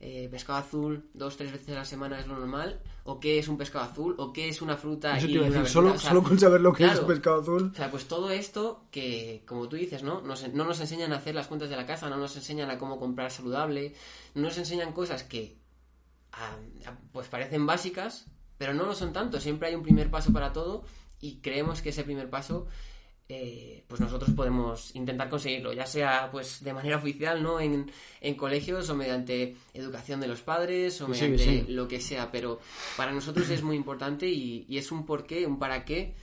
eh, pescado azul dos, tres veces a la semana es lo normal, o qué es un pescado azul, o qué es una fruta Eso y te iba a decir, solo, o sea, solo con saber lo que claro. es pescado azul. o sea, pues todo esto que, como tú dices, ¿no? Nos- no nos enseñan a hacer las cuentas de la casa, no nos enseñan a cómo comprar saludable, no nos enseñan cosas que ah, ah, pues parecen básicas, pero no lo son tanto. Siempre hay un primer paso para todo y creemos que ese primer paso eh, pues nosotros podemos intentar conseguirlo, ya sea pues de manera oficial, ¿no? En, en colegios o mediante educación de los padres o mediante sí. lo que sea, pero para nosotros es muy importante y, y es un porqué, un para qué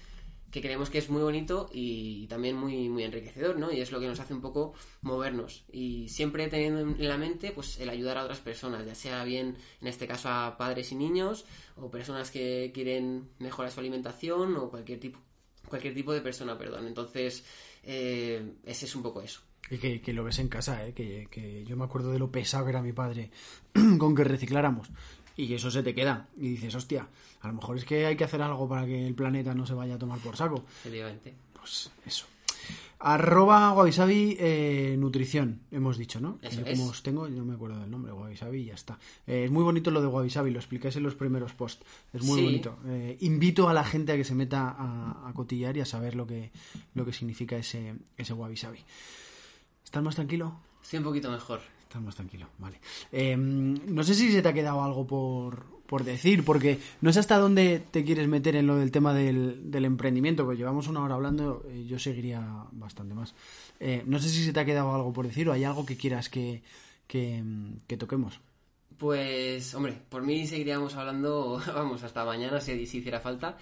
que creemos que es muy bonito y también muy, muy enriquecedor, ¿no? Y es lo que nos hace un poco movernos. Y siempre teniendo en la mente, pues, el ayudar a otras personas, ya sea bien, en este caso, a padres y niños, o personas que quieren mejorar su alimentación, o cualquier tipo, cualquier tipo de persona, perdón. Entonces, eh, ese es un poco eso. Y que, que lo ves en casa, ¿eh? que, que yo me acuerdo de lo pesado que era mi padre con que recicláramos. Y eso se te queda. Y dices, hostia, a lo mejor es que hay que hacer algo para que el planeta no se vaya a tomar por saco. Efectivamente. Pues eso. Arroba Guavisabi eh, Nutrición, hemos dicho, ¿no? Eso Yo es. como os tengo, no me acuerdo del nombre, Guavisabi y ya está. Eh, es muy bonito lo de Guavisabi, lo explicáis en los primeros posts. Es muy Sí. bonito. Eh, invito a la gente a que se meta a, a cotillar y a saber lo que, lo que significa ese, ese Guavisabi. ¿Estás más tranquilo? Estoy un poquito mejor. Estás más tranquilo, vale. Eh, no sé si se te ha quedado algo por, por decir, porque no sé hasta dónde te quieres meter en lo del tema del, emprendimiento, porque llevamos una hora hablando, eh, yo seguiría bastante más. Eh, no sé si se te ha quedado algo por decir o hay algo que quieras que, que, que toquemos. Pues, hombre, por mí seguiríamos hablando, vamos, hasta mañana si, si hiciera falta.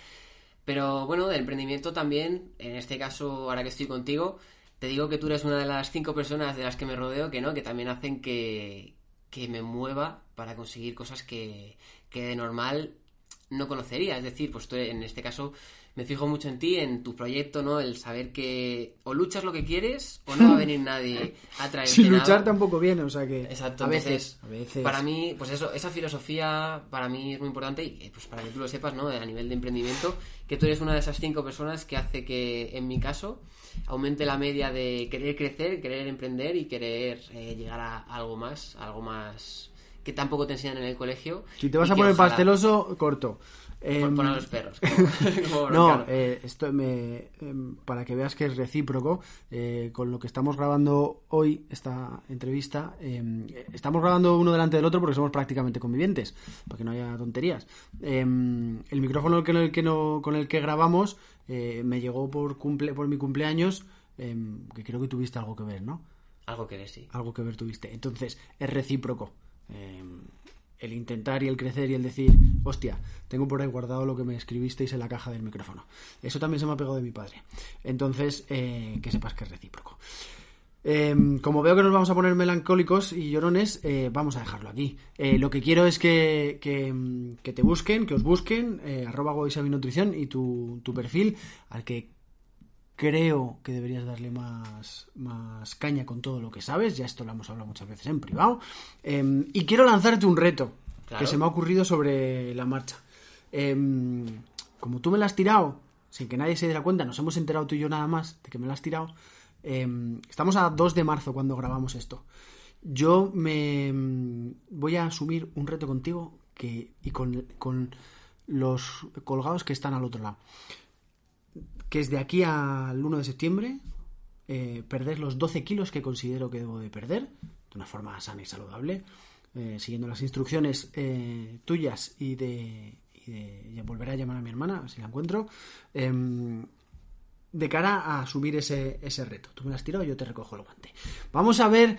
Pero bueno, del emprendimiento también, en este caso, ahora que estoy contigo, te digo que tú eres una de las cinco personas de las que me rodeo que no, que también hacen que, que me mueva para conseguir cosas que, que de normal no conocería. Es decir, pues tú en este caso me fijo mucho en ti, en tu proyecto, ¿no? El saber que o luchas lo que quieres o no va a venir nadie a traerte Sin nada. luchar tampoco viene, o sea que Exacto, a veces, a veces. para mí, pues eso, esa filosofía para mí es muy importante y eh, pues para que tú lo sepas, ¿no? A nivel de emprendimiento, que tú eres una de esas cinco personas que hace que, en mi caso, aumente la media de querer crecer, querer emprender y querer eh, llegar a algo más, algo más que tampoco te enseñan en el colegio. Si te vas a poner ojalá- pasteloso, corto. Por Em, poner a los perros. como- como No, eh, esto me, em, para que veas que es recíproco, eh, con lo que estamos grabando hoy, esta entrevista, em, estamos grabando uno delante del otro porque somos prácticamente convivientes, para que no haya tonterías. El micrófono con el que, no, con el que grabamos eh, me llegó por, cumple, por mi cumpleaños, que creo que tuviste algo que ver, ¿no? Algo que ves, sí. algo que ver tuviste. Entonces, es recíproco. Eh, el intentar y el crecer y el decir, hostia, tengo por ahí guardado lo que me escribisteis en la caja del micrófono. Eso también se me ha pegado de mi padre. Entonces, eh, que sepas que es recíproco. Eh, como veo que nos vamos a poner melancólicos y llorones, eh, vamos a dejarlo aquí. Lo que quiero es que, que, mm, te busquen, que os busquen, arroba Guavisabi Nutrición y tu, tu perfil, al que creo que deberías darle más, más caña con todo lo que sabes. Ya esto lo hemos hablado muchas veces en privado. Eh, y quiero lanzarte un reto Claro. que se me ha ocurrido sobre la marcha. Eh, como tú me la has tirado, sin que nadie se diera cuenta, nos hemos enterado tú y yo nada más de que me la has tirado. eh, estamos a 2 de marzo cuando grabamos esto. Yo me voy a asumir un reto contigo que, y con, con los colgados que están al otro lado que es de aquí al 1 de septiembre eh, perder los 12 kilos que considero que debo de perder de una forma sana y saludable, eh, siguiendo las instrucciones eh, tuyas y de, y de- ya volveré a llamar a mi hermana si la encuentro, em, de cara a asumir ese, ese reto. Tú me las tiras, yo te recojo el guante. Vamos a ver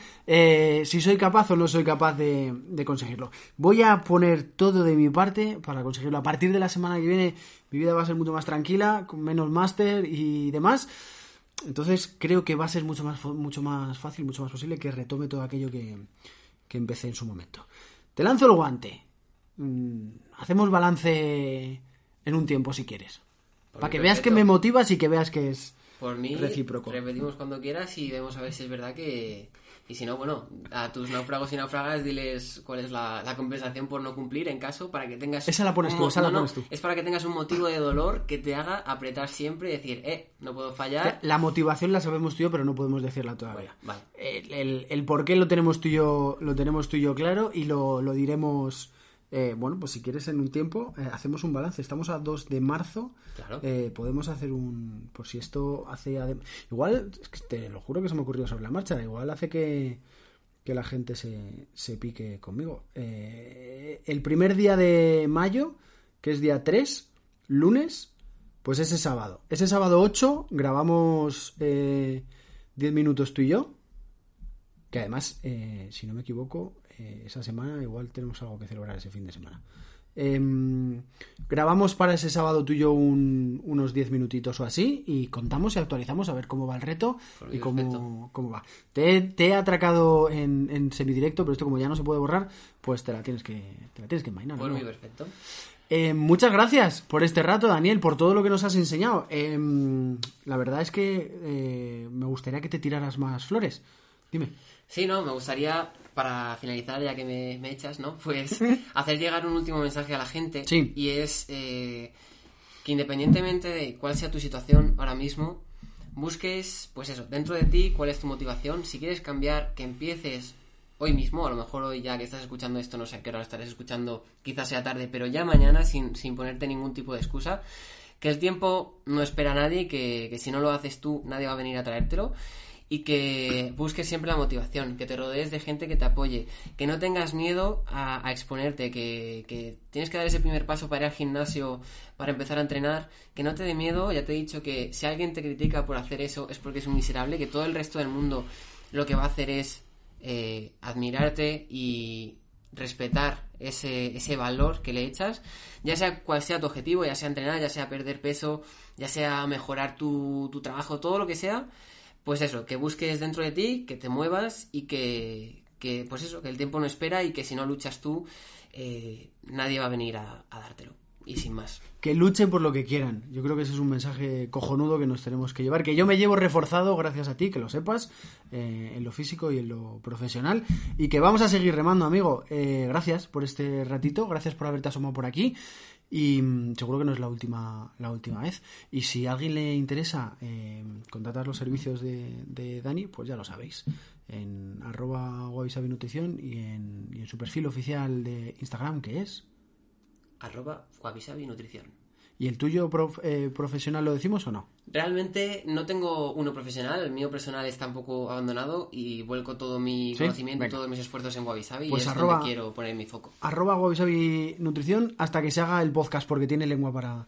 si soy capaz o no soy capaz de, de conseguirlo. Voy a poner todo de mi parte para conseguirlo. A partir de la semana que viene mi vida va a ser mucho más tranquila, con menos máster y demás. Entonces creo que va a ser mucho más, mucho más fácil, mucho más posible que retome todo aquello que, que empecé en su momento. Te lanzo el guante. Mm, hacemos balance en un tiempo si quieres. Para que veas que me motivas y que veas que es... Por mí, Recíproco. repetimos cuando quieras y vemos a ver si es verdad que... Y si no, bueno, a tus náufragos y náufragas diles cuál es la, la compensación por no cumplir en caso para que tengas... Esa la pones tú, esa la pones tú. Es para que tengas un motivo de dolor que te haga apretar siempre y decir, eh, no puedo fallar. La motivación la sabemos tú y yo, pero no podemos decirla todavía. Vale. El, el- el por qué lo tenemos tú y yo, lo tenemos tú y yo claro y lo, lo diremos... eh, bueno, pues si quieres en un tiempo, eh, hacemos un balance. Estamos a 2 de marzo. Claro. Eh, podemos hacer un... Por si esto hace... Igual, es que te lo juro que se me ha ocurrido sobre la marcha. Igual hace que, que la gente se, se pique conmigo. El primer día de mayo, que es día 3, lunes, pues ese sábado. Ese sábado 8 grabamos eh, 10 minutos tú y yo. Que además, eh, si no me equivoco, eh, esa semana igual tenemos algo que celebrar ese fin de semana. Em, grabamos para ese sábado tú y yo un- unos 10 minutitos o así y contamos y actualizamos a ver cómo va el reto Por y cómo, cómo va. Te, he- te he atracado en, en semidirecto, pero esto como ya no se puede borrar, pues te la tienes que, te la tienes que envainar, Por ¿no? perfecto. Eh, muchas gracias por este rato, Daniel, por todo lo que nos has enseñado. Eh, la verdad es que eh, me gustaría que te tiraras más flores. Dime. Sí, no, me gustaría, para finalizar, ya que me, me echas, ¿no? Pues hacer llegar un último mensaje a la gente. Sí. Y es eh, que independientemente de cuál sea tu situación ahora mismo, busques, pues eso, dentro de ti, cuál es tu motivación. Si quieres cambiar, que empieces hoy mismo, a lo mejor hoy ya que estás escuchando esto, no sé a qué hora lo estarás escuchando, quizás sea tarde, pero ya mañana, sin, sin ponerte ningún tipo de excusa, que el tiempo no espera a nadie, que, que si no lo haces tú, nadie va a venir a traértelo y que busques siempre la motivación, que te rodees de gente que te apoye, que no tengas miedo a, exponerte, que, que tienes que dar ese primer paso para ir al gimnasio, para empezar a entrenar, que no te dé miedo, ya te he dicho que si alguien te critica por hacer eso es porque es un miserable, que todo el resto del mundo lo que va a hacer es eh, admirarte y respetar ese, ese valor que le echas, ya sea cual sea tu objetivo, ya sea entrenar, ya sea perder peso, ya sea mejorar tu, tu trabajo, todo lo que sea, pues eso, que busques dentro de ti, que te muevas y que, que pues eso, que el tiempo no espera y que si no luchas tú, eh, nadie va a venir a, a dártelo. Y sin más. Que luchen por lo que quieran. Yo creo que ese es un mensaje cojonudo que nos tenemos que llevar. Que yo me llevo reforzado gracias a ti, que lo sepas, eh, en lo físico y en lo profesional. Y que vamos a seguir remando, amigo. Eh, gracias por este ratito. Gracias por haberte asomado por aquí. Y mm, seguro que no es la última, la última vez. Y si a alguien le interesa eh, contratar los servicios de, Dani, pues ya lo sabéis. En arroba Guavisabi Nutrición y en, su perfil oficial de Instagram, que es. Arroba Guavisabi Nutrición. ¿Y el tuyo prof- eh, profesional lo decimos o no? Realmente no tengo uno profesional, el mío personal está un poco abandonado y vuelco todo mi ¿Sí? conocimiento, Venga. todos mis esfuerzos en Wabi-Sabi Pues y es arroba- donde quiero poner mi foco. Arroba Guavisabi Nutrición hasta que se haga el podcast porque tiene lengua para,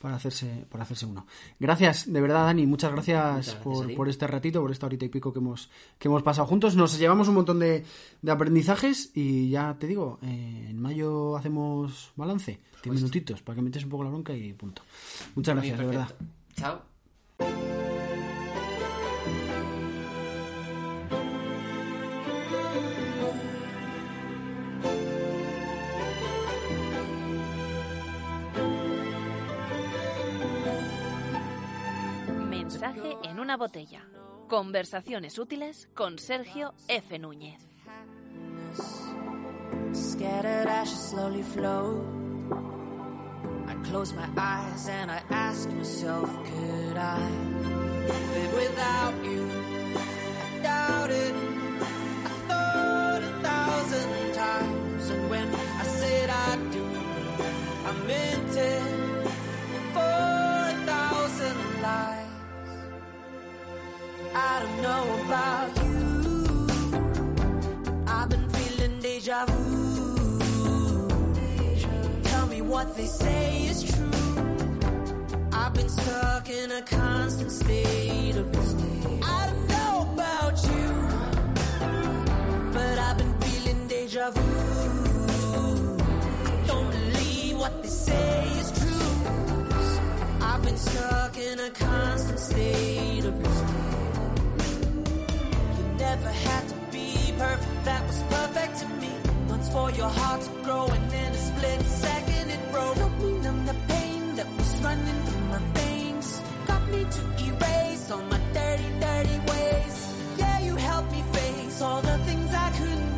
para, hacerse, para hacerse uno. Gracias, de verdad, Dani. Muchas gracias, por, por este ratito, por esta horita y pico que hemos, que hemos pasado juntos. Nos llevamos un montón de, de aprendizajes y ya te digo, eh, en mayo hacemos balance. Diez minutitos para que me eches un poco la bronca y punto. Muchas gracias, de verdad. Chao. En una botella. Conversaciones útiles con Sergio F. Núñez. Times, and when I said I do, I meant it I don't know about you. I've been feeling deja vu. Tell me what they say is true. I've been stuck in a constant state of I don't know about you, but I've been feeling deja vu. Don't believe what they say is true. I've been stuck in a constant state of never had to be perfect, that was perfect to me. Once for your heart to grow, and in a split second it broke. Help me numb the pain that was running through my veins. Got me to erase all my dirty, dirty ways. Yeah, you helped me face all the things I couldn't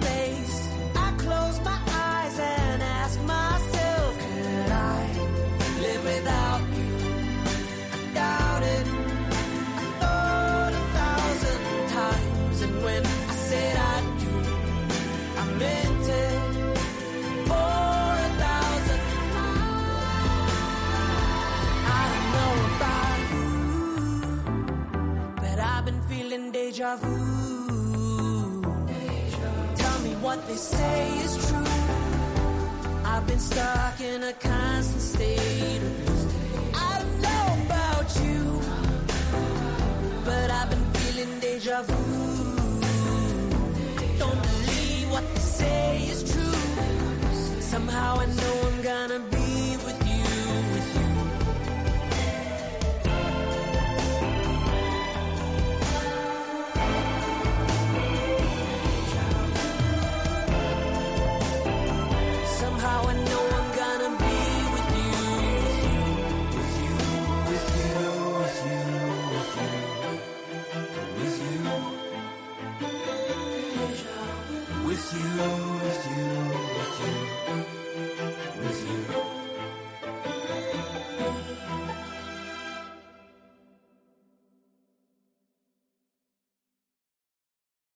deja vu. Tell me what they say is true. I've been stuck in a constant state. I don't know about you, but I've been feeling deja vu. Don't believe what they say is true. Somehow I know I'm gonna be.